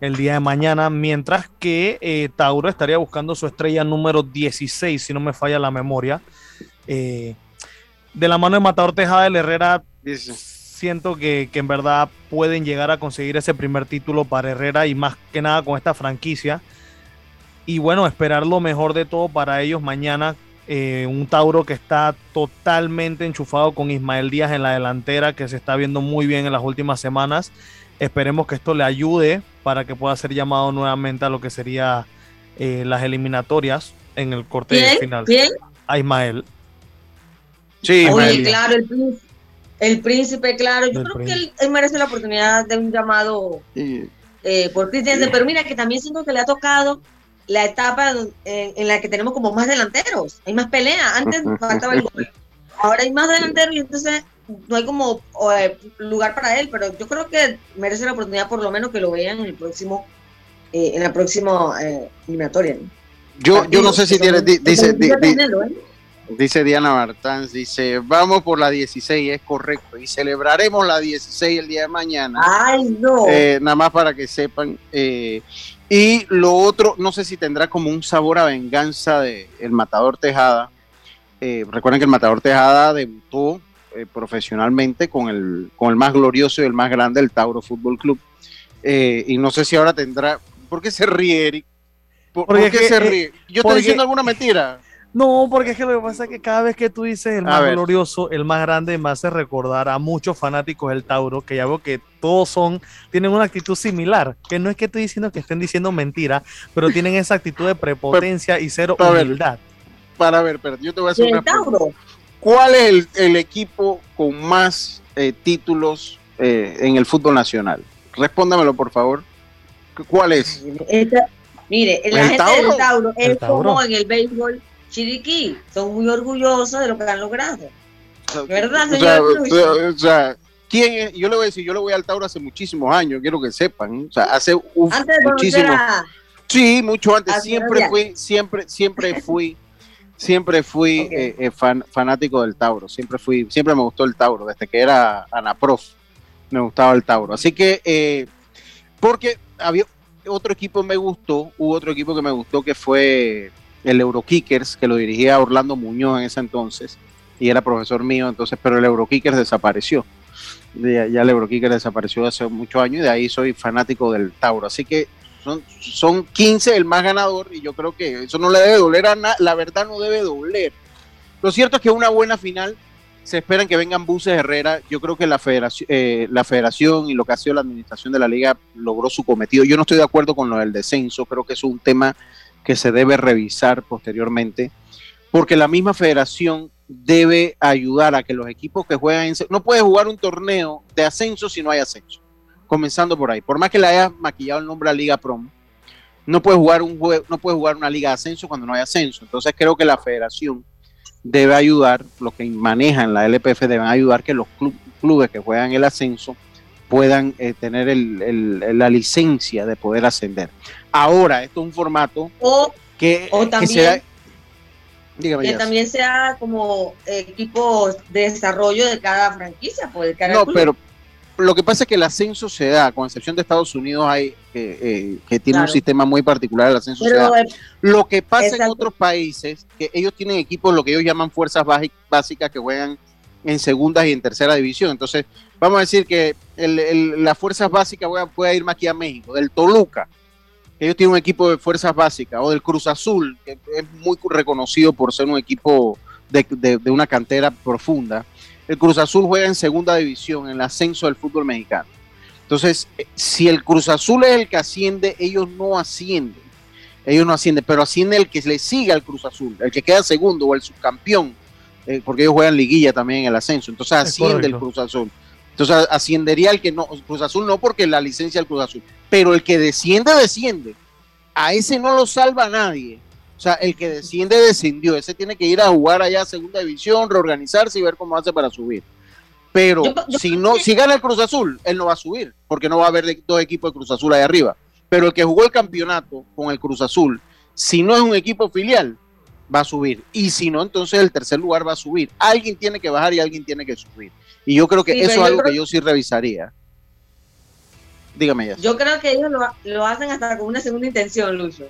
el día de mañana, mientras que eh, Tauro estaría buscando su estrella número 16, si no me falla la memoria. Eh, de la mano de Matador Tejada, el Herrera, siento que, que, en verdad pueden llegar a conseguir ese primer título para Herrera y más que nada con esta franquicia. Y bueno, esperar lo mejor de todo para ellos mañana eh, un Tauro que está totalmente enchufado con Ismael Díaz en la delantera, que se está viendo muy bien en las últimas semanas. Esperemos que esto le ayude para que pueda ser llamado nuevamente a lo que sería eh, las eliminatorias en el corte final. ¿Quién? A Ismael. Sí, claro, el príncipe, claro. Yo creo que él, merece la oportunidad de un llamado eh, por Cristian. Pero mira que también siento que le ha tocado la etapa en, la que tenemos como más delanteros, hay más pelea, antes faltaba el gol, ahora hay más delanteros y entonces no hay como eh, lugar para él, pero yo creo que merece la oportunidad por lo menos que lo vean en el próximo, eh, en la próxima eh, eliminatoria. Yo, yo no sé si tiene, dice, dice Diana Martán, dice, vamos por la 16, es correcto, y celebraremos la 16 el día de mañana. Ay, no. nada más para que sepan. Y lo otro, no sé si tendrá como un sabor a venganza de El Matador Tejada. Eh, recuerden que el Matador Tejada debutó eh, profesionalmente con el, con el más glorioso y el más grande, el Tauro Fútbol Club. Eh, y no sé si ahora tendrá. ¿Por qué se ríe, Eric? ¿Por, qué se ríe? ¿Yo estoy diciendo alguna mentira? No, porque es que lo que pasa es que cada vez que tú dices el más glorioso, el más grande, me hace recordar a muchos fanáticos del Tauro, que ya veo que todos son, tienen una actitud similar, que no es que estoy diciendo que estén diciendo mentira, pero tienen esa actitud de prepotencia y cero humildad. para ver, pero yo te voy a hacer una pregunta. ¿Cuál es el, equipo con más eh, títulos eh, en el fútbol nacional? Respóndamelo, por favor. ¿Cuál es? mire, la gente del Tauro es como en el béisbol Chiriquí, son muy orgullosos de lo que han logrado. ¿Verdad, señor? O sea, ¿quién Yo le voy a decir, yo le voy al Tauro hace muchísimos años, quiero que sepan. O sea, hace muchísimo. Sí, mucho antes. siempre fui, siempre, siempre fui, siempre fui eh, eh, fanático del Tauro. Siempre fui, siempre me gustó el Tauro, desde que era Anaprof. Me gustaba el Tauro. Así que, eh, porque había otro equipo me gustó, hubo otro equipo que me gustó que fue el Eurokickers, que lo dirigía Orlando Muñoz en ese entonces, y era profesor mío, entonces, pero el Eurokickers desapareció. Ya, el Eurokickers desapareció hace muchos años y de ahí soy fanático del Tauro. Así que son, son 15 el más ganador y yo creo que eso no le debe doler a nada, la verdad no debe doler. Lo cierto es que una buena final se esperan que vengan buses Herrera. Yo creo que la federación, eh, la federación y lo que ha sido la administración de la liga logró su cometido. Yo no estoy de acuerdo con lo del descenso, creo que es un tema que se debe revisar posteriormente, porque la misma federación debe ayudar a que los equipos que juegan en... No puede jugar un torneo de ascenso si no hay ascenso, comenzando por ahí. Por más que le haya maquillado el nombre a Liga Prom, no puede jugar un no puede jugar una liga de ascenso cuando no hay ascenso. Entonces creo que la federación debe ayudar, los que manejan la LPF deben ayudar que los clubes que juegan el ascenso puedan eh, tener la licencia de poder ascender. Ahora, esto es un formato que, también, que, también sea como equipo de desarrollo de cada franquicia. Pues, no, pero lo que pasa es que el ascenso se da, con excepción de Estados Unidos, hay eh, que tiene un sistema muy particular, el ascenso se da. lo que pasa en otros países, que ellos tienen equipos, lo que ellos llaman fuerzas básicas, que juegan en segunda y en tercera división. Entonces, vamos a decir que las fuerzas básicas pueden ir más aquí a México, del Toluca ellos tienen un equipo de fuerzas básicas, o del Cruz Azul, que es muy reconocido por ser un equipo de, una cantera profunda. El Cruz Azul juega en segunda división, en el ascenso del fútbol mexicano. Entonces, eh, si el Cruz Azul es el que asciende, ellos no ascienden. Ellos no ascienden, pero asciende el que le siga al Cruz Azul, el que queda segundo o el subcampeón, eh, porque ellos juegan liguilla también en el ascenso. Entonces asciende el Cruz Azul. Entonces ascendería el que no, Cruz Azul no porque la licencia del Cruz Azul, pero el que desciende, desciende. A ese no lo salva nadie. O sea, el que desciende, descendió. Ese tiene que ir a jugar allá a segunda división, reorganizarse y ver cómo hace para subir. Pero si no, si gana el Cruz Azul, él no va a subir, porque no va a haber dos equipos de Cruz Azul ahí arriba. Pero el que jugó el campeonato con el Cruz Azul, si no es un equipo filial, va a subir. Y si no, entonces el tercer lugar va a subir. Alguien tiene que bajar y alguien tiene que subir. Y yo creo que eso es algo que yo sí revisaría. Dígame ya. Yo creo que ellos lo, hacen hasta con una segunda intención, Lucho.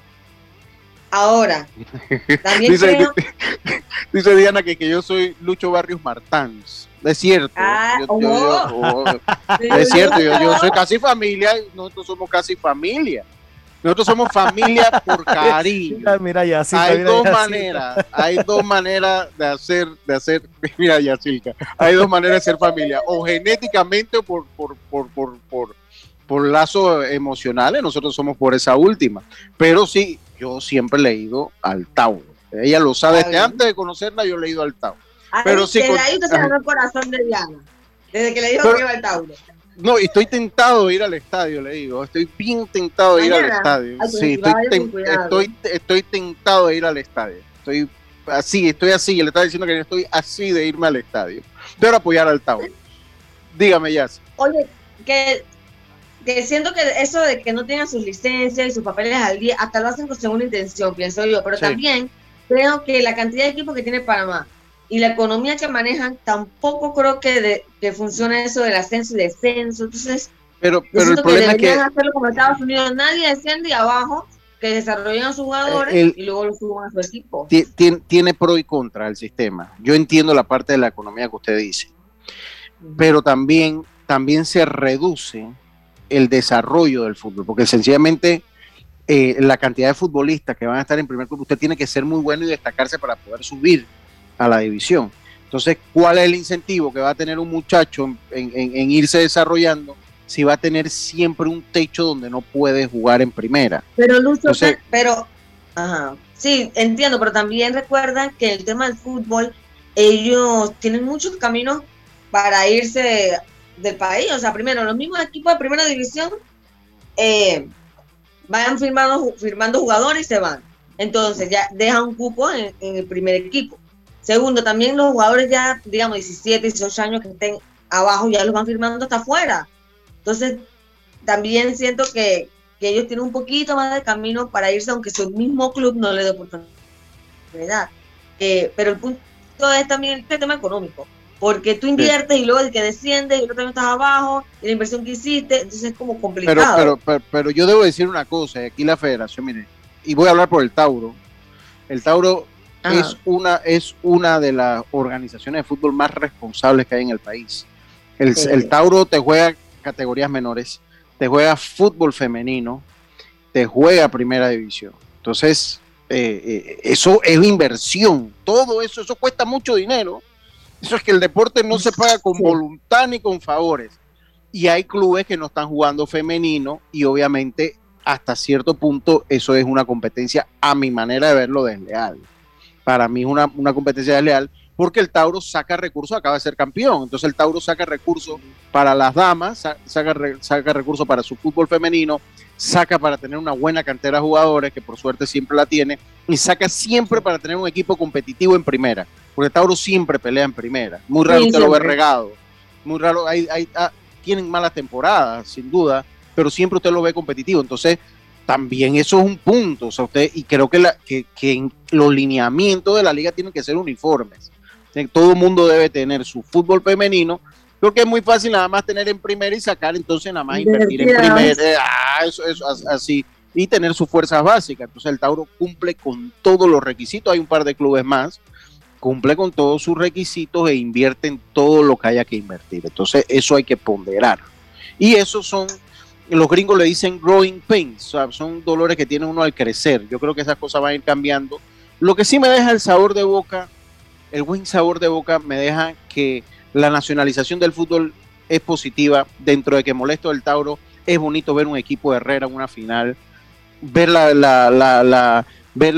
Ahora, también dice, creo... dice Diana que, que yo soy Lucho Barrios Martans. Es cierto. Ah, yo, oh. es cierto, yo, soy casi familia, nosotros somos casi familia. Nosotros somos familia por cariño. Mira, ya, hay dos maneras, hay dos maneras de hacer, de hacer, mira Yacilca, hay dos maneras de ser familia, o genéticamente o por, por, por, por, por, por lazos emocionales, nosotros somos por esa última. Pero sí, yo siempre he leído al Tauro. Ella lo sabe, desde antes de conocerla yo he leído al Tauro. pero sí, desde ahí se ganó el corazón de Diana, desde que le dijo que iba al Tauro. No, estoy tentado de ir al estadio, le digo. Estoy bien tentado de ir al estadio. sí, estoy, estoy, tentado de ir al estadio. Estoy así, estoy así. Le estaba diciendo que estoy así de irme al estadio. Pero apoyar al Tauro. Dígame, Jazz. Oye, que, que siento que eso de que no tengan sus licencias y sus papeles al día, hasta lo hacen con segunda intención, pienso yo. Pero también creo que la cantidad de equipos que tiene Panamá y la economía que manejan, tampoco creo que, de, que funcione eso del ascenso y descenso. Entonces, pero, pero el problema que es que hacerlo como Estados Unidos, nadie desciende y abajo que desarrollen a sus jugadores y luego lo suban a su equipo. Tiene, tiene pro y contra el sistema. Yo entiendo la parte de la economía que usted dice, pero también, también se reduce el desarrollo del fútbol, porque sencillamente eh, la cantidad de futbolistas que van a estar en primer club, usted tiene que ser muy bueno y destacarse para poder subir a la división. Entonces, ¿cuál es el incentivo que va a tener un muchacho en, irse desarrollando si va a tener siempre un techo donde no puede jugar en primera? Pero Lucho, pero, ajá, sí, entiendo, pero también recuerda que el tema del fútbol, ellos tienen muchos caminos para irse del país. O sea, primero, los mismos equipos de primera división eh, vayan firmando, firmando jugadores y se van. Entonces ya dejan un cupo en el primer equipo. Segundo, también los jugadores ya, digamos, 17, 18 años que estén abajo, ya los van firmando hasta afuera. Entonces, también siento que, ellos tienen un poquito más de camino para irse, aunque su mismo club no le dé oportunidad. Eh, pero el punto es también el tema económico, porque tú inviertes y luego el que desciende y luego también estás abajo, y la inversión que hiciste, entonces es como complicado. Pero, pero, pero, yo debo decir una cosa, aquí la federación, mire, y voy a hablar por el Tauro. El Tauro es una, es una de las organizaciones de fútbol más responsables que hay en el país. El, Tauro te juega categorías menores, te juega fútbol femenino, te juega primera división. Entonces, eh, eh, eso es inversión, todo eso, eso cuesta mucho dinero. Eso es que el deporte no se paga con voluntad ni con favores. Y hay clubes que no están jugando femenino y obviamente hasta cierto punto eso es una competencia, a mi manera de verlo, desleal para mí es una, competencia desleal porque el Tauro saca recursos, acaba de ser campeón, entonces el Tauro saca recursos para las damas, saca, saca recursos para su fútbol femenino, saca para tener una buena cantera de jugadores, que por suerte siempre la tiene, y saca siempre para tener un equipo competitivo en primera, porque el Tauro siempre pelea en primera, muy raro usted lo ve regado, muy raro, hay, hay, ah, tienen malas temporadas, sin duda, pero siempre usted lo ve competitivo, entonces también eso es un punto. O sea, usted, y creo que, la, que, que los lineamientos de la liga tienen que ser uniformes. Todo el mundo debe tener su fútbol femenino. Creo que es muy fácil nada más tener en primera y sacar entonces nada más invertir en primera. Ah, eso, eso, así. Y tener sus fuerzas básicas. Entonces el Tauro cumple con todos los requisitos. Hay un par de clubes más. Cumple con todos sus requisitos e invierte en todo lo que haya que invertir. Entonces eso hay que ponderar. Y esos son los gringos le dicen growing pains, son dolores que tiene uno al crecer. Yo creo que esas cosas van a ir cambiando. Lo que sí me deja el sabor de boca, el buen sabor de boca, me deja que la nacionalización del fútbol es positiva. Dentro de que molesto del Tauro, es bonito ver un equipo de Herrera en una final, ver la, la, la, ver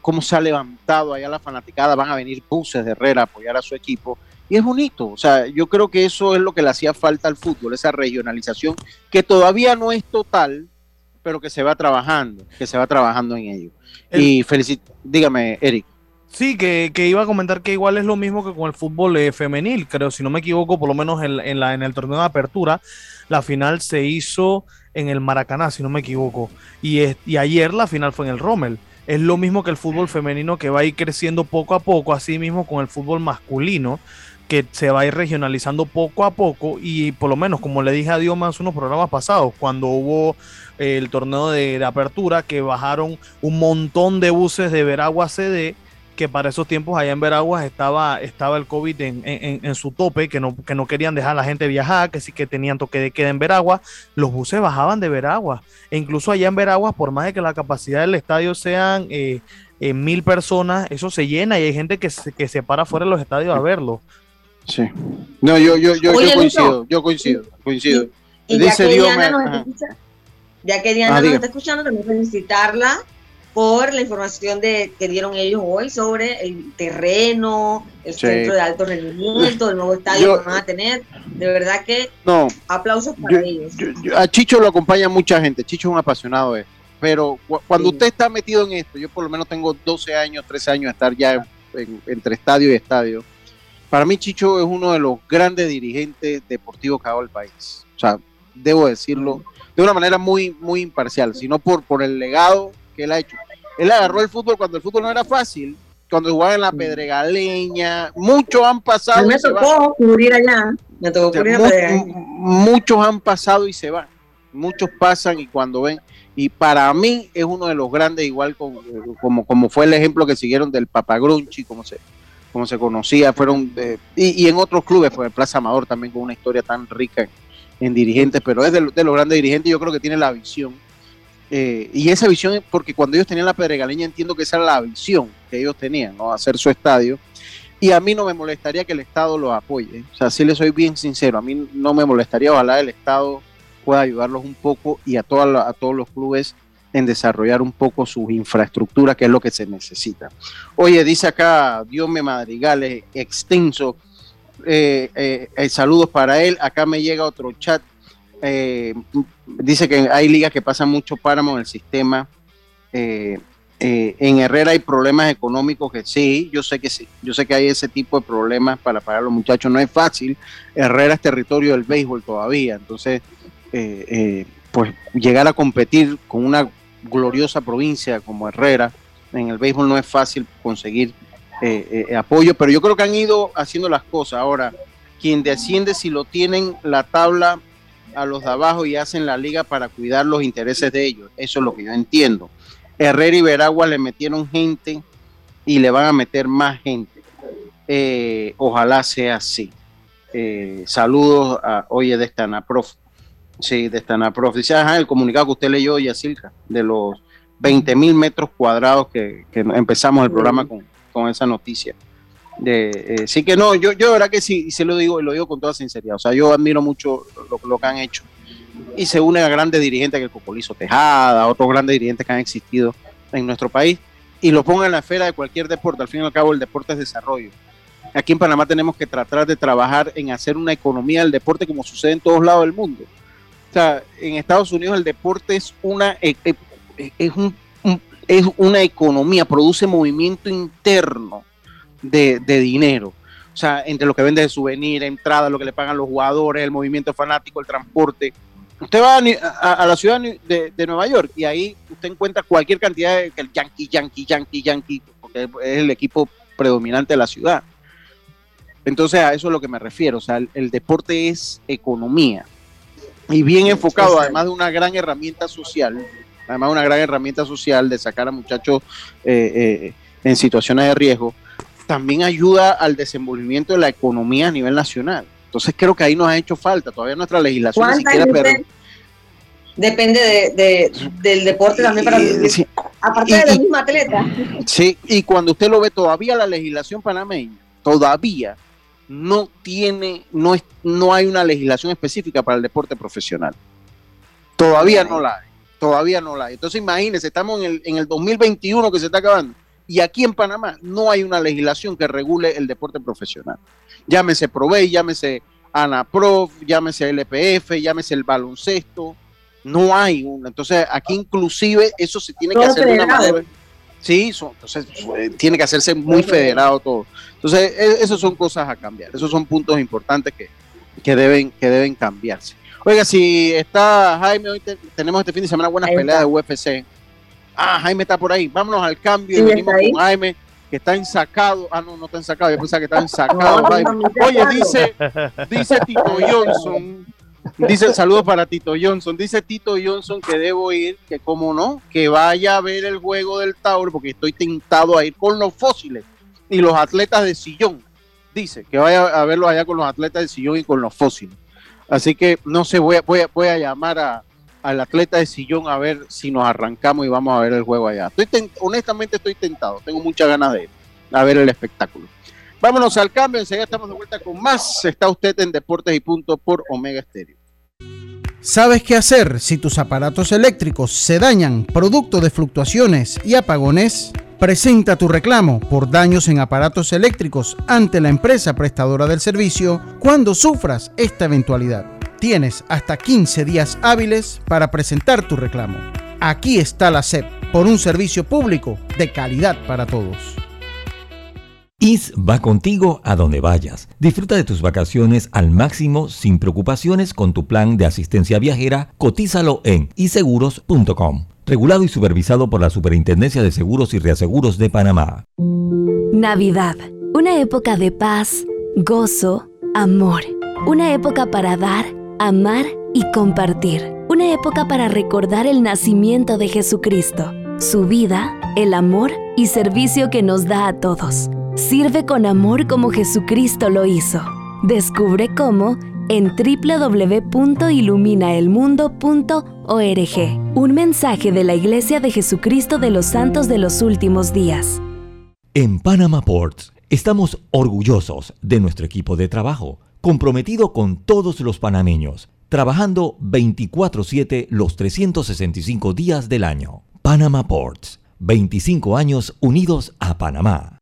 cómo se ha levantado allá la fanaticada, van a venir buses de Herrera a apoyar a su equipo y es bonito. O sea, yo creo que eso es lo que le hacía falta al fútbol, esa regionalización que todavía no es total, pero que se va trabajando, que se va trabajando en ello. Y felicito, dígame, Eric. Sí, que, iba a comentar que igual es lo mismo que con el fútbol eh, femenil, creo, si no me equivoco, por lo menos en, la, en el torneo de apertura, la final se hizo en el Maracaná, si no me equivoco, y, y ayer la final fue en el Rommel. Es lo mismo que el fútbol femenino que va a ir creciendo poco a poco, así mismo con el fútbol masculino, que se va a ir regionalizando poco a poco y por lo menos como le dije a Dios más unos programas pasados, cuando hubo eh, el torneo de, apertura que bajaron un montón de buses de Veragua CD, que para esos tiempos allá en Veraguas estaba, estaba el COVID en, su tope, que no, que no querían dejar a la gente viajar, que sí que tenían toque de queda en Veraguas, los buses bajaban de Veraguas. E incluso allá en Veraguas, por más de que la capacidad del estadio sean eh, eh, mil personas, eso se llena y hay gente que se, que se para fuera de los estadios a verlo. Sí. No, yo, yo, yo, coincido, yo coincido, coincido. Dice ya, que Diana nos escucha, ya que Diana ah, nos está escuchando, también felicitarla por la información de, que dieron ellos hoy sobre el terreno, el centro de alto rendimiento, el nuevo estadio que van a tener. De verdad que no, aplausos para ellos. a Chicho lo acompaña mucha gente, Chicho es un apasionado de esto. Pero cuando usted está metido en esto, yo por lo menos tengo 12 años, 13 años de estar ya entre estadio y estadio para mí Chicho es uno de los grandes dirigentes deportivos que ha dado el país. O sea, debo decirlo de una manera muy, muy imparcial, sino por, por el legado que él ha hecho. Él agarró el fútbol cuando el fútbol no era fácil, cuando jugaba en la mm. Pedregaleña, muchos han pasado. Me tocó cubrir allá, me tocó cubrir Muchos han pasado y se van, muchos pasan y cuando ven, y para mí es uno de los grandes, igual como, como, como fue el ejemplo que siguieron del Papagrunchi, como se, como se conocía, fueron, y, en otros clubes, fue el Plaza Amador también con una historia tan rica en, dirigentes, pero es de, los grandes dirigentes, yo creo que tiene la visión. Eh, y esa visión, porque cuando ellos tenían la Pedregaleña, entiendo que esa era la visión que ellos tenían, ¿no? Hacer su estadio. Y a mí no me molestaría que el Estado lo apoye. O sea, si le soy bien sincero, a mí no me molestaría, ojalá el Estado pueda ayudarlos un poco y a, toda a todos los clubes en desarrollar un poco sus infraestructuras, que es lo que se necesita. Oye, dice acá Dios me Madrigal, extenso. Eh, eh, eh, saludos para él. Acá me llega otro chat. dice que hay ligas que pasan mucho páramo en el sistema. en Herrera hay problemas económicos que sí, yo sé que sí, yo sé que hay ese tipo de problemas para pagar a los muchachos, no es fácil. Herrera es territorio del béisbol todavía, entonces, pues llegar a competir con una gloriosa provincia como Herrera, en el béisbol no es fácil conseguir eh, eh, apoyo, pero yo creo que han ido haciendo las cosas. Ahora, quien desciende, si lo tienen la tabla a los de abajo y hacen la liga para cuidar los intereses de ellos, eso es lo que yo entiendo. Herrera y Veragua le metieron gente y le van a meter más gente. Eh, ojalá sea así. saludos a Oye de esta Prof. Sí, de Stanaprof. Dice, el comunicado que usted leyó, Yacilca, de los 20 mil metros cuadrados que, empezamos el programa con, esa noticia. De, eh, sí que no, yo, yo de verdad que sí, se lo digo y lo digo con toda sinceridad. O sea, yo admiro mucho lo, lo que han hecho. Y se unen a grandes dirigentes que el Copolizo Tejada, otros grandes dirigentes que han existido en nuestro país, y lo pongan en la esfera de cualquier deporte. Al fin y al cabo, el deporte es desarrollo. Aquí en Panamá tenemos que tratar de trabajar en hacer una economía del deporte como sucede en todos lados del mundo. En Estados Unidos el deporte es una, eh, eh, es, es una economía, produce movimiento interno de, dinero. O sea, entre lo que vende de souvenir, entrada, lo que le pagan los jugadores, el movimiento fanático, el transporte. Usted va a, la ciudad de, Nueva York y ahí usted encuentra cualquier cantidad de el Yankee, Yankee, Yankee, Yankee, porque es el equipo predominante de la ciudad. Entonces a eso es lo que me refiero. O sea, el deporte es economía y bien enfocado, además de una gran herramienta social, además de una gran herramienta social de sacar a muchachos eh, eh, en situaciones de riesgo, también ayuda al desenvolvimiento de la economía a nivel nacional. Entonces creo que ahí nos ha hecho falta, todavía nuestra legislación ni siquiera depende de, del deporte también para sí, aparte de la misma atleta. Sí, y cuando usted lo ve todavía la legislación panameña, todavía no tiene, no, es, no hay una legislación específica para el deporte profesional. Todavía no la hay, todavía no la hay. Entonces imagínense, estamos en el, en el 2021 que se está acabando y aquí en Panamá no hay una legislación que regule el deporte profesional. Llámese ProVey, llámese ANAPROF, llámese LPF, llámese el baloncesto. No hay una. Entonces, aquí inclusive eso se tiene que hacer de una manera. Sí, entonces eh, tiene que hacerse muy federado todo. Entonces, e, esas son cosas a cambiar. Esos son puntos importantes que, que, deben, que deben cambiarse. Oiga, si está Jaime, hoy tenemos este fin de semana buenas peleas de UFC. Ah, Jaime está por ahí. Vámonos al cambio y venimos con Jaime, que está ensacado. Ah, no, no está ensacado. Yo pensaba que está ensacado. Oye, dice, dice Tito Johnson. Dice saludos para Tito Johnson. Dice Tito Johnson que debo ir, que como no, que vaya a ver el juego del Tauro, porque estoy tentado a ir con los fósiles y los atletas de sillón. Dice que vaya a verlo allá con los atletas de sillón y con los fósiles. Así que no sé, voy voy voy a llamar a, al atleta de sillón a ver si nos arrancamos y vamos a ver el juego allá. Honestamente estoy tentado, tengo muchas ganas de a ver el espectáculo. Vámonos al cambio, enseguida estamos de vuelta con más. Está usted en Deportes y Punto por Omega Estéreo. ¿Sabes qué hacer si tus aparatos eléctricos se dañan producto de fluctuaciones y apagones? Presenta tu reclamo por daños en aparatos eléctricos ante la empresa prestadora del servicio cuando sufras esta eventualidad. Tienes hasta 15 días hábiles para presentar tu reclamo. Aquí está la SEP por un servicio público de calidad para todos. IS va contigo a donde vayas. Disfruta de tus vacaciones al máximo sin preocupaciones con tu plan de asistencia viajera. Cotízalo en iseguros.com. Regulado y supervisado por la Superintendencia de Seguros y Reaseguros de Panamá. Navidad. Una época de paz, gozo, amor. Una época para dar amar y compartir. Una época para recordar el nacimiento de Jesucristo, su vida, el amor y servicio que nos da a todos. Sirve con amor como Jesucristo lo hizo. Descubre cómo en www.iluminaelmundo.org. Un mensaje de la Iglesia de Jesucristo de los Santos de los Últimos Días. En Panama Ports estamos orgullosos de nuestro equipo de trabajo comprometido con todos los panameños, trabajando 24/7 los 365 días del año. Panama Ports, 25 años unidos a Panamá.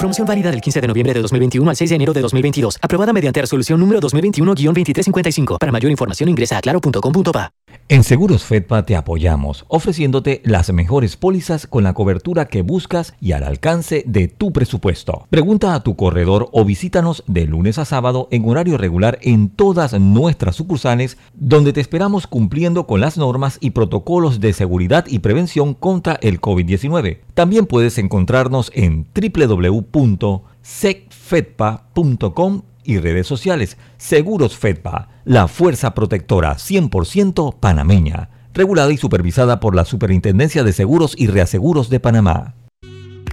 Promoción válida del 15 de noviembre de 2021 al 6 de enero de 2022. Aprobada mediante resolución número 2021-2355. Para mayor información ingresa a claro.com.pa. En Seguros Fedpa te apoyamos, ofreciéndote las mejores pólizas con la cobertura que buscas y al alcance de tu presupuesto. Pregunta a tu corredor o visítanos de lunes a sábado en horario regular en todas nuestras sucursales, donde te esperamos cumpliendo con las normas y protocolos de seguridad y prevención contra el COVID-19. También puedes encontrarnos en www.secfedpa.com y redes sociales. Seguros Fedpa, la fuerza protectora 100% panameña, regulada y supervisada por la Superintendencia de Seguros y Reaseguros de Panamá.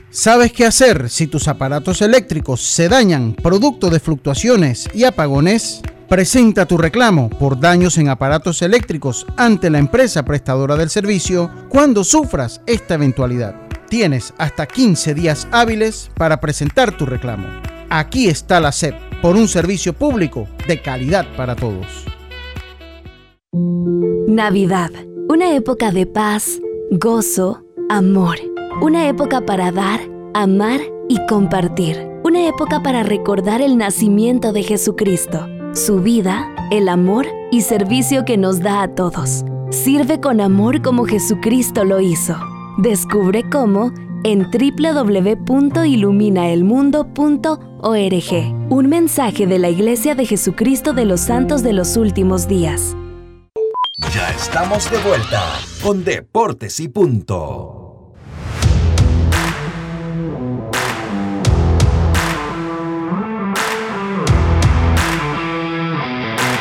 ¿Sabes qué hacer si tus aparatos eléctricos se dañan producto de fluctuaciones y apagones? Presenta tu reclamo por daños en aparatos eléctricos ante la empresa prestadora del servicio cuando sufras esta eventualidad. Tienes hasta 15 días hábiles para presentar tu reclamo. Aquí está la SEP por un servicio público de calidad para todos. Navidad, una época de paz, gozo, amor. Una época para dar, amar y compartir. Una época para recordar el nacimiento de Jesucristo, su vida, el amor y servicio que nos da a todos. Sirve con amor como Jesucristo lo hizo. Descubre cómo en www.iluminaelmundo.org. Un mensaje de la Iglesia de Jesucristo de los Santos de los Últimos Días. Ya estamos de vuelta con Deportes y Punto.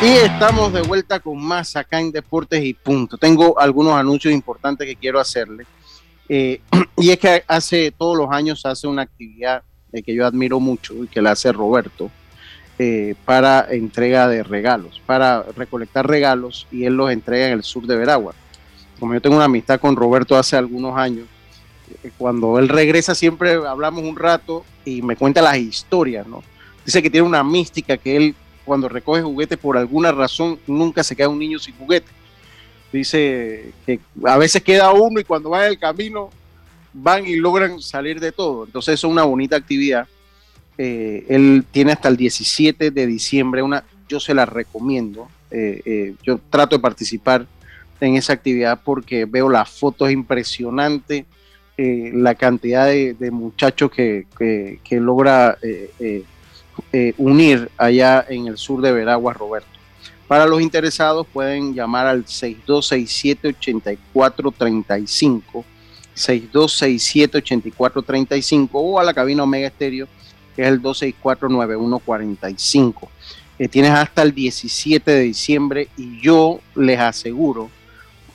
Y estamos de vuelta con más acá en Deportes y Punto. Tengo algunos anuncios importantes que quiero hacerle. Eh, y es que hace todos los años hace una actividad eh, que yo admiro mucho y que la hace Roberto eh, para entrega de regalos, para recolectar regalos y él los entrega en el sur de Veragua. Como yo tengo una amistad con Roberto hace algunos años, cuando él regresa siempre hablamos un rato y me cuenta las historias, ¿no? Dice que tiene una mística que él cuando recoge juguetes por alguna razón nunca se queda un niño sin juguete. Dice que a veces queda uno y cuando va en el camino van y logran salir de todo. Entonces es una bonita actividad. Eh, él tiene hasta el 17 de diciembre, una, yo se la recomiendo. Eh, eh, yo trato de participar en esa actividad porque veo las fotos impresionantes, la cantidad de, muchachos que, que logra unir allá en el sur de Veragua, Roberto. Para los interesados pueden llamar al 6267-8435, 6267-8435 o a la cabina Omega Estéreo, que es el 264-9145. Eh, tienes hasta el 17 de diciembre y yo les aseguro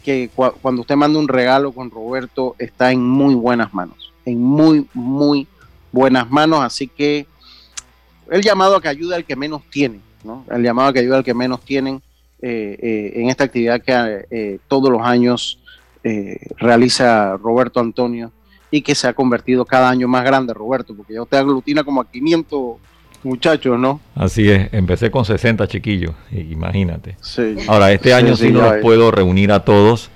que cuando usted manda un regalo con Roberto está en muy buenas manos, en muy, muy buenas manos. Así que el llamado a que ayude al que menos tiene, ¿no? El llamado que ayude al que menos tienen eh, eh, en esta actividad que eh, todos los años realiza Roberto Antonio y que se ha convertido cada año más grande, Roberto, porque ya usted aglutina como a 500 muchachos, ¿no? Así es, empecé con 60 chiquillos, imagínate. Ahora, este año sí, no los puedo reunir a todos.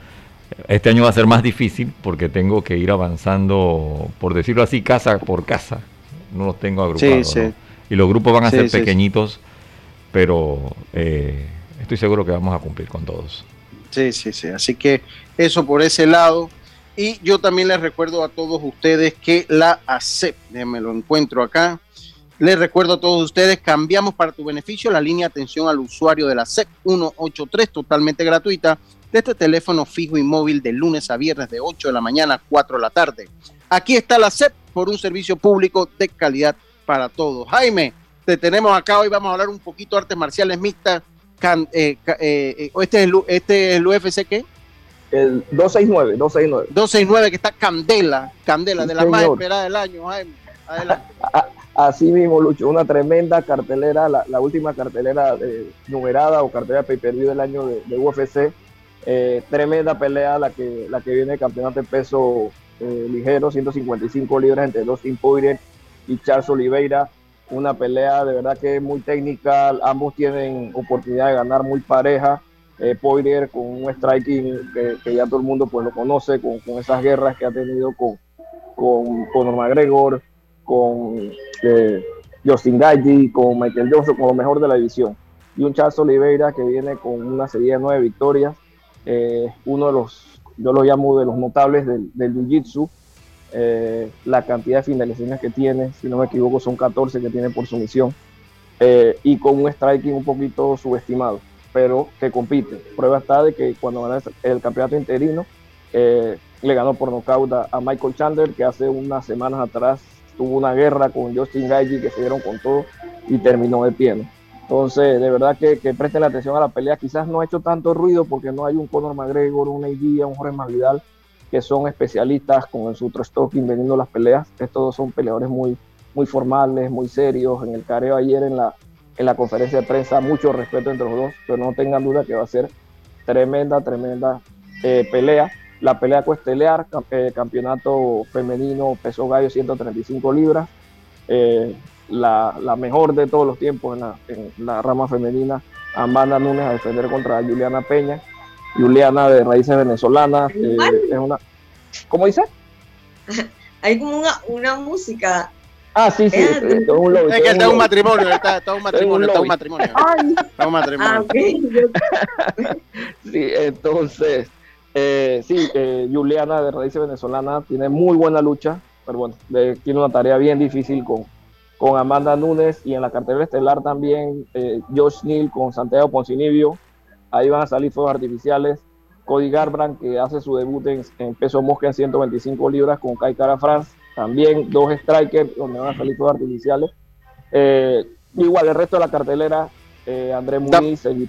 Este año va a ser más difícil porque tengo que ir avanzando, por decirlo así, casa por casa. No los tengo agrupados. Sí, y los grupos van a ser pequeñitos, pero eh, estoy seguro que vamos a cumplir con todos. Sí, sí, sí. Así que eso por ese lado. Y yo también les recuerdo a todos ustedes que la ACEP, me lo encuentro acá. Les recuerdo a todos ustedes, cambiamos para tu beneficio la línea de atención al usuario de la CEP 183, totalmente gratuita, de este teléfono fijo y móvil de lunes a viernes de 8 de la mañana a 4 de la tarde. Aquí está la CEP por un servicio público de calidad para todos. Jaime, te tenemos acá hoy, vamos a hablar un poquito de artes marciales mixtas. Eh, eh, eh, este, es el, ¿Este el UFC qué? El 269, 269. 269, que está Candela, Candela, de la más esperada del año, Jaime. Adelante. Así mismo, Lucho, una tremenda cartelera, la, última cartelera numerada o cartelera pay-per-view del año de, UFC. tremenda pelea la que, la que viene el campeonato de peso ligero, 155 libras entre dos Poirier y Charles Oliveira. Una pelea de verdad que es muy técnica, ambos tienen oportunidad de ganar muy pareja. Eh, Poirier con un striking que, ya todo el mundo pues lo conoce, con, esas guerras que ha tenido con, con Conor McGregor, con eh, Justin con Michael Johnson, con lo mejor de la división. Y un Charles Oliveira que viene con una serie de nueve victorias, eh, uno de los, yo lo llamo de los notables del, del Jiu-Jitsu, eh, la cantidad de finalizaciones que tiene, si no me equivoco son 14 que tiene por sumisión, eh, y con un striking un poquito subestimado, pero que compite. Prueba está de que cuando ganó el campeonato interino, eh, le ganó por nocaut a, Michael Chandler, que hace unas semanas atrás tuvo una guerra con Justin Gaethje que se dieron con todo y terminó de pie. Entonces, de verdad que, presten atención a la pelea. Quizás no ha hecho tanto ruido porque no hay un Conor McGregor, un AD, un Jorge Masvidal que son especialistas con el Sutro Stocking vendiendo las peleas. Estos dos son peleadores muy, muy formales, muy serios. En el careo ayer en la, en la conferencia de prensa, mucho respeto entre los dos, pero no tengan duda que va a ser tremenda, tremenda eh, pelea. La pelea cuestelear, eh, campeonato femenino, peso gallo 135 libras. Eh, la, la, mejor de todos los tiempos en la, en la rama femenina, Amanda Núñez a defender contra Juliana Peña. Juliana de raíces venezolanas. Eh, es una, ¿Cómo dice? Hay como una, una música. Ah, sí, sí. Es, es, un es que está un matrimonio, está, está un matrimonio, está un matrimonio. Está un matrimonio. Sí, entonces, eh, sí, eh, Juliana de raíces venezolanas tiene muy buena lucha, pero bueno, tiene una tarea bien difícil con, con Amanda Núñez y en la cartera estelar también eh, Josh Neal con Santiago Poncinibio ahí van a salir fuegos artificiales. Cody Garbrandt, que hace su debut en, peso mosca en 125 libras con Kai Cara France. También dos strikers donde van a salir fuegos artificiales. Eh, igual el resto de la cartelera, eh, Andrés Muniz, el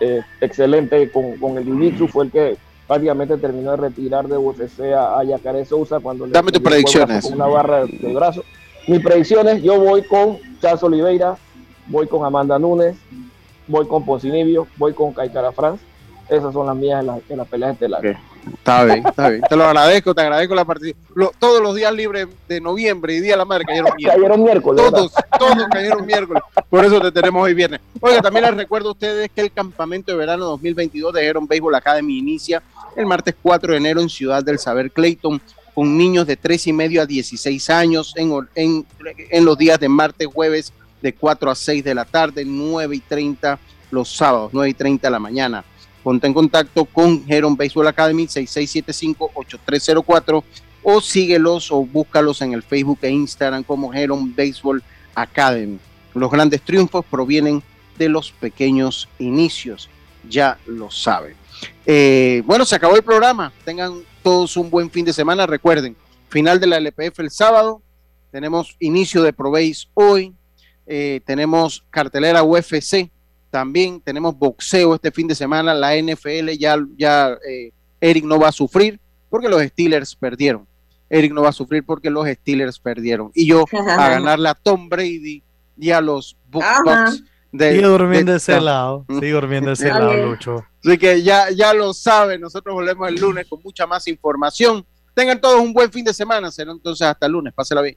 eh, excelente con, con el Jiu-Jitsu, fue el que prácticamente terminó de retirar de UFC a, a Sousa cuando Dame tus predicciones. Con una barra de, brazo. Mis predicciones, yo voy con Charles Oliveira, voy con Amanda Nunes, voy con Poncinibio, voy con Caicara France. Esas son las mías en, la, las peleas estelares. Está bien, está bien. Te lo agradezco, te agradezco la participación. todos los días libres de noviembre y Día de la Madre cayeron miércoles. cayeron miércoles. Todos, todos cayeron miércoles. Por eso te tenemos hoy viernes. Oiga, también les recuerdo a ustedes que el campamento de verano 2022 de Heron Baseball Academy inicia el martes 4 de enero en Ciudad del Saber Clayton con niños de 3 y medio a 16 años en, en, en los días de martes, jueves de 4 a 6 de la tarde, 9 y 30 los sábados, 9 y 30 de la mañana. Ponte en contacto con Heron Baseball Academy 6675-8304 o síguelos o búscalos en el Facebook e Instagram como Heron Baseball Academy. Los grandes triunfos provienen de los pequeños inicios, ya lo saben. Eh, bueno, se acabó el programa. Tengan todos un buen fin de semana. Recuerden, final de la LPF el sábado. Tenemos inicio de Proveis hoy. Eh, tenemos cartelera UFC. También tenemos boxeo este fin de semana. La NFL ya, ya eh, Eric no va a sufrir porque los Steelers perdieron. Eric no va a sufrir porque los Steelers perdieron. Y yo a ganarle a Tom Brady y a los Bucks Sigue durmiendo de ese lado, sigue durmiendo de ese lado, Lucho. Así que ya, ya lo saben, nosotros volvemos el lunes con mucha más información. Tengan todos un buen fin de semana, será entonces hasta el lunes, pásela bien.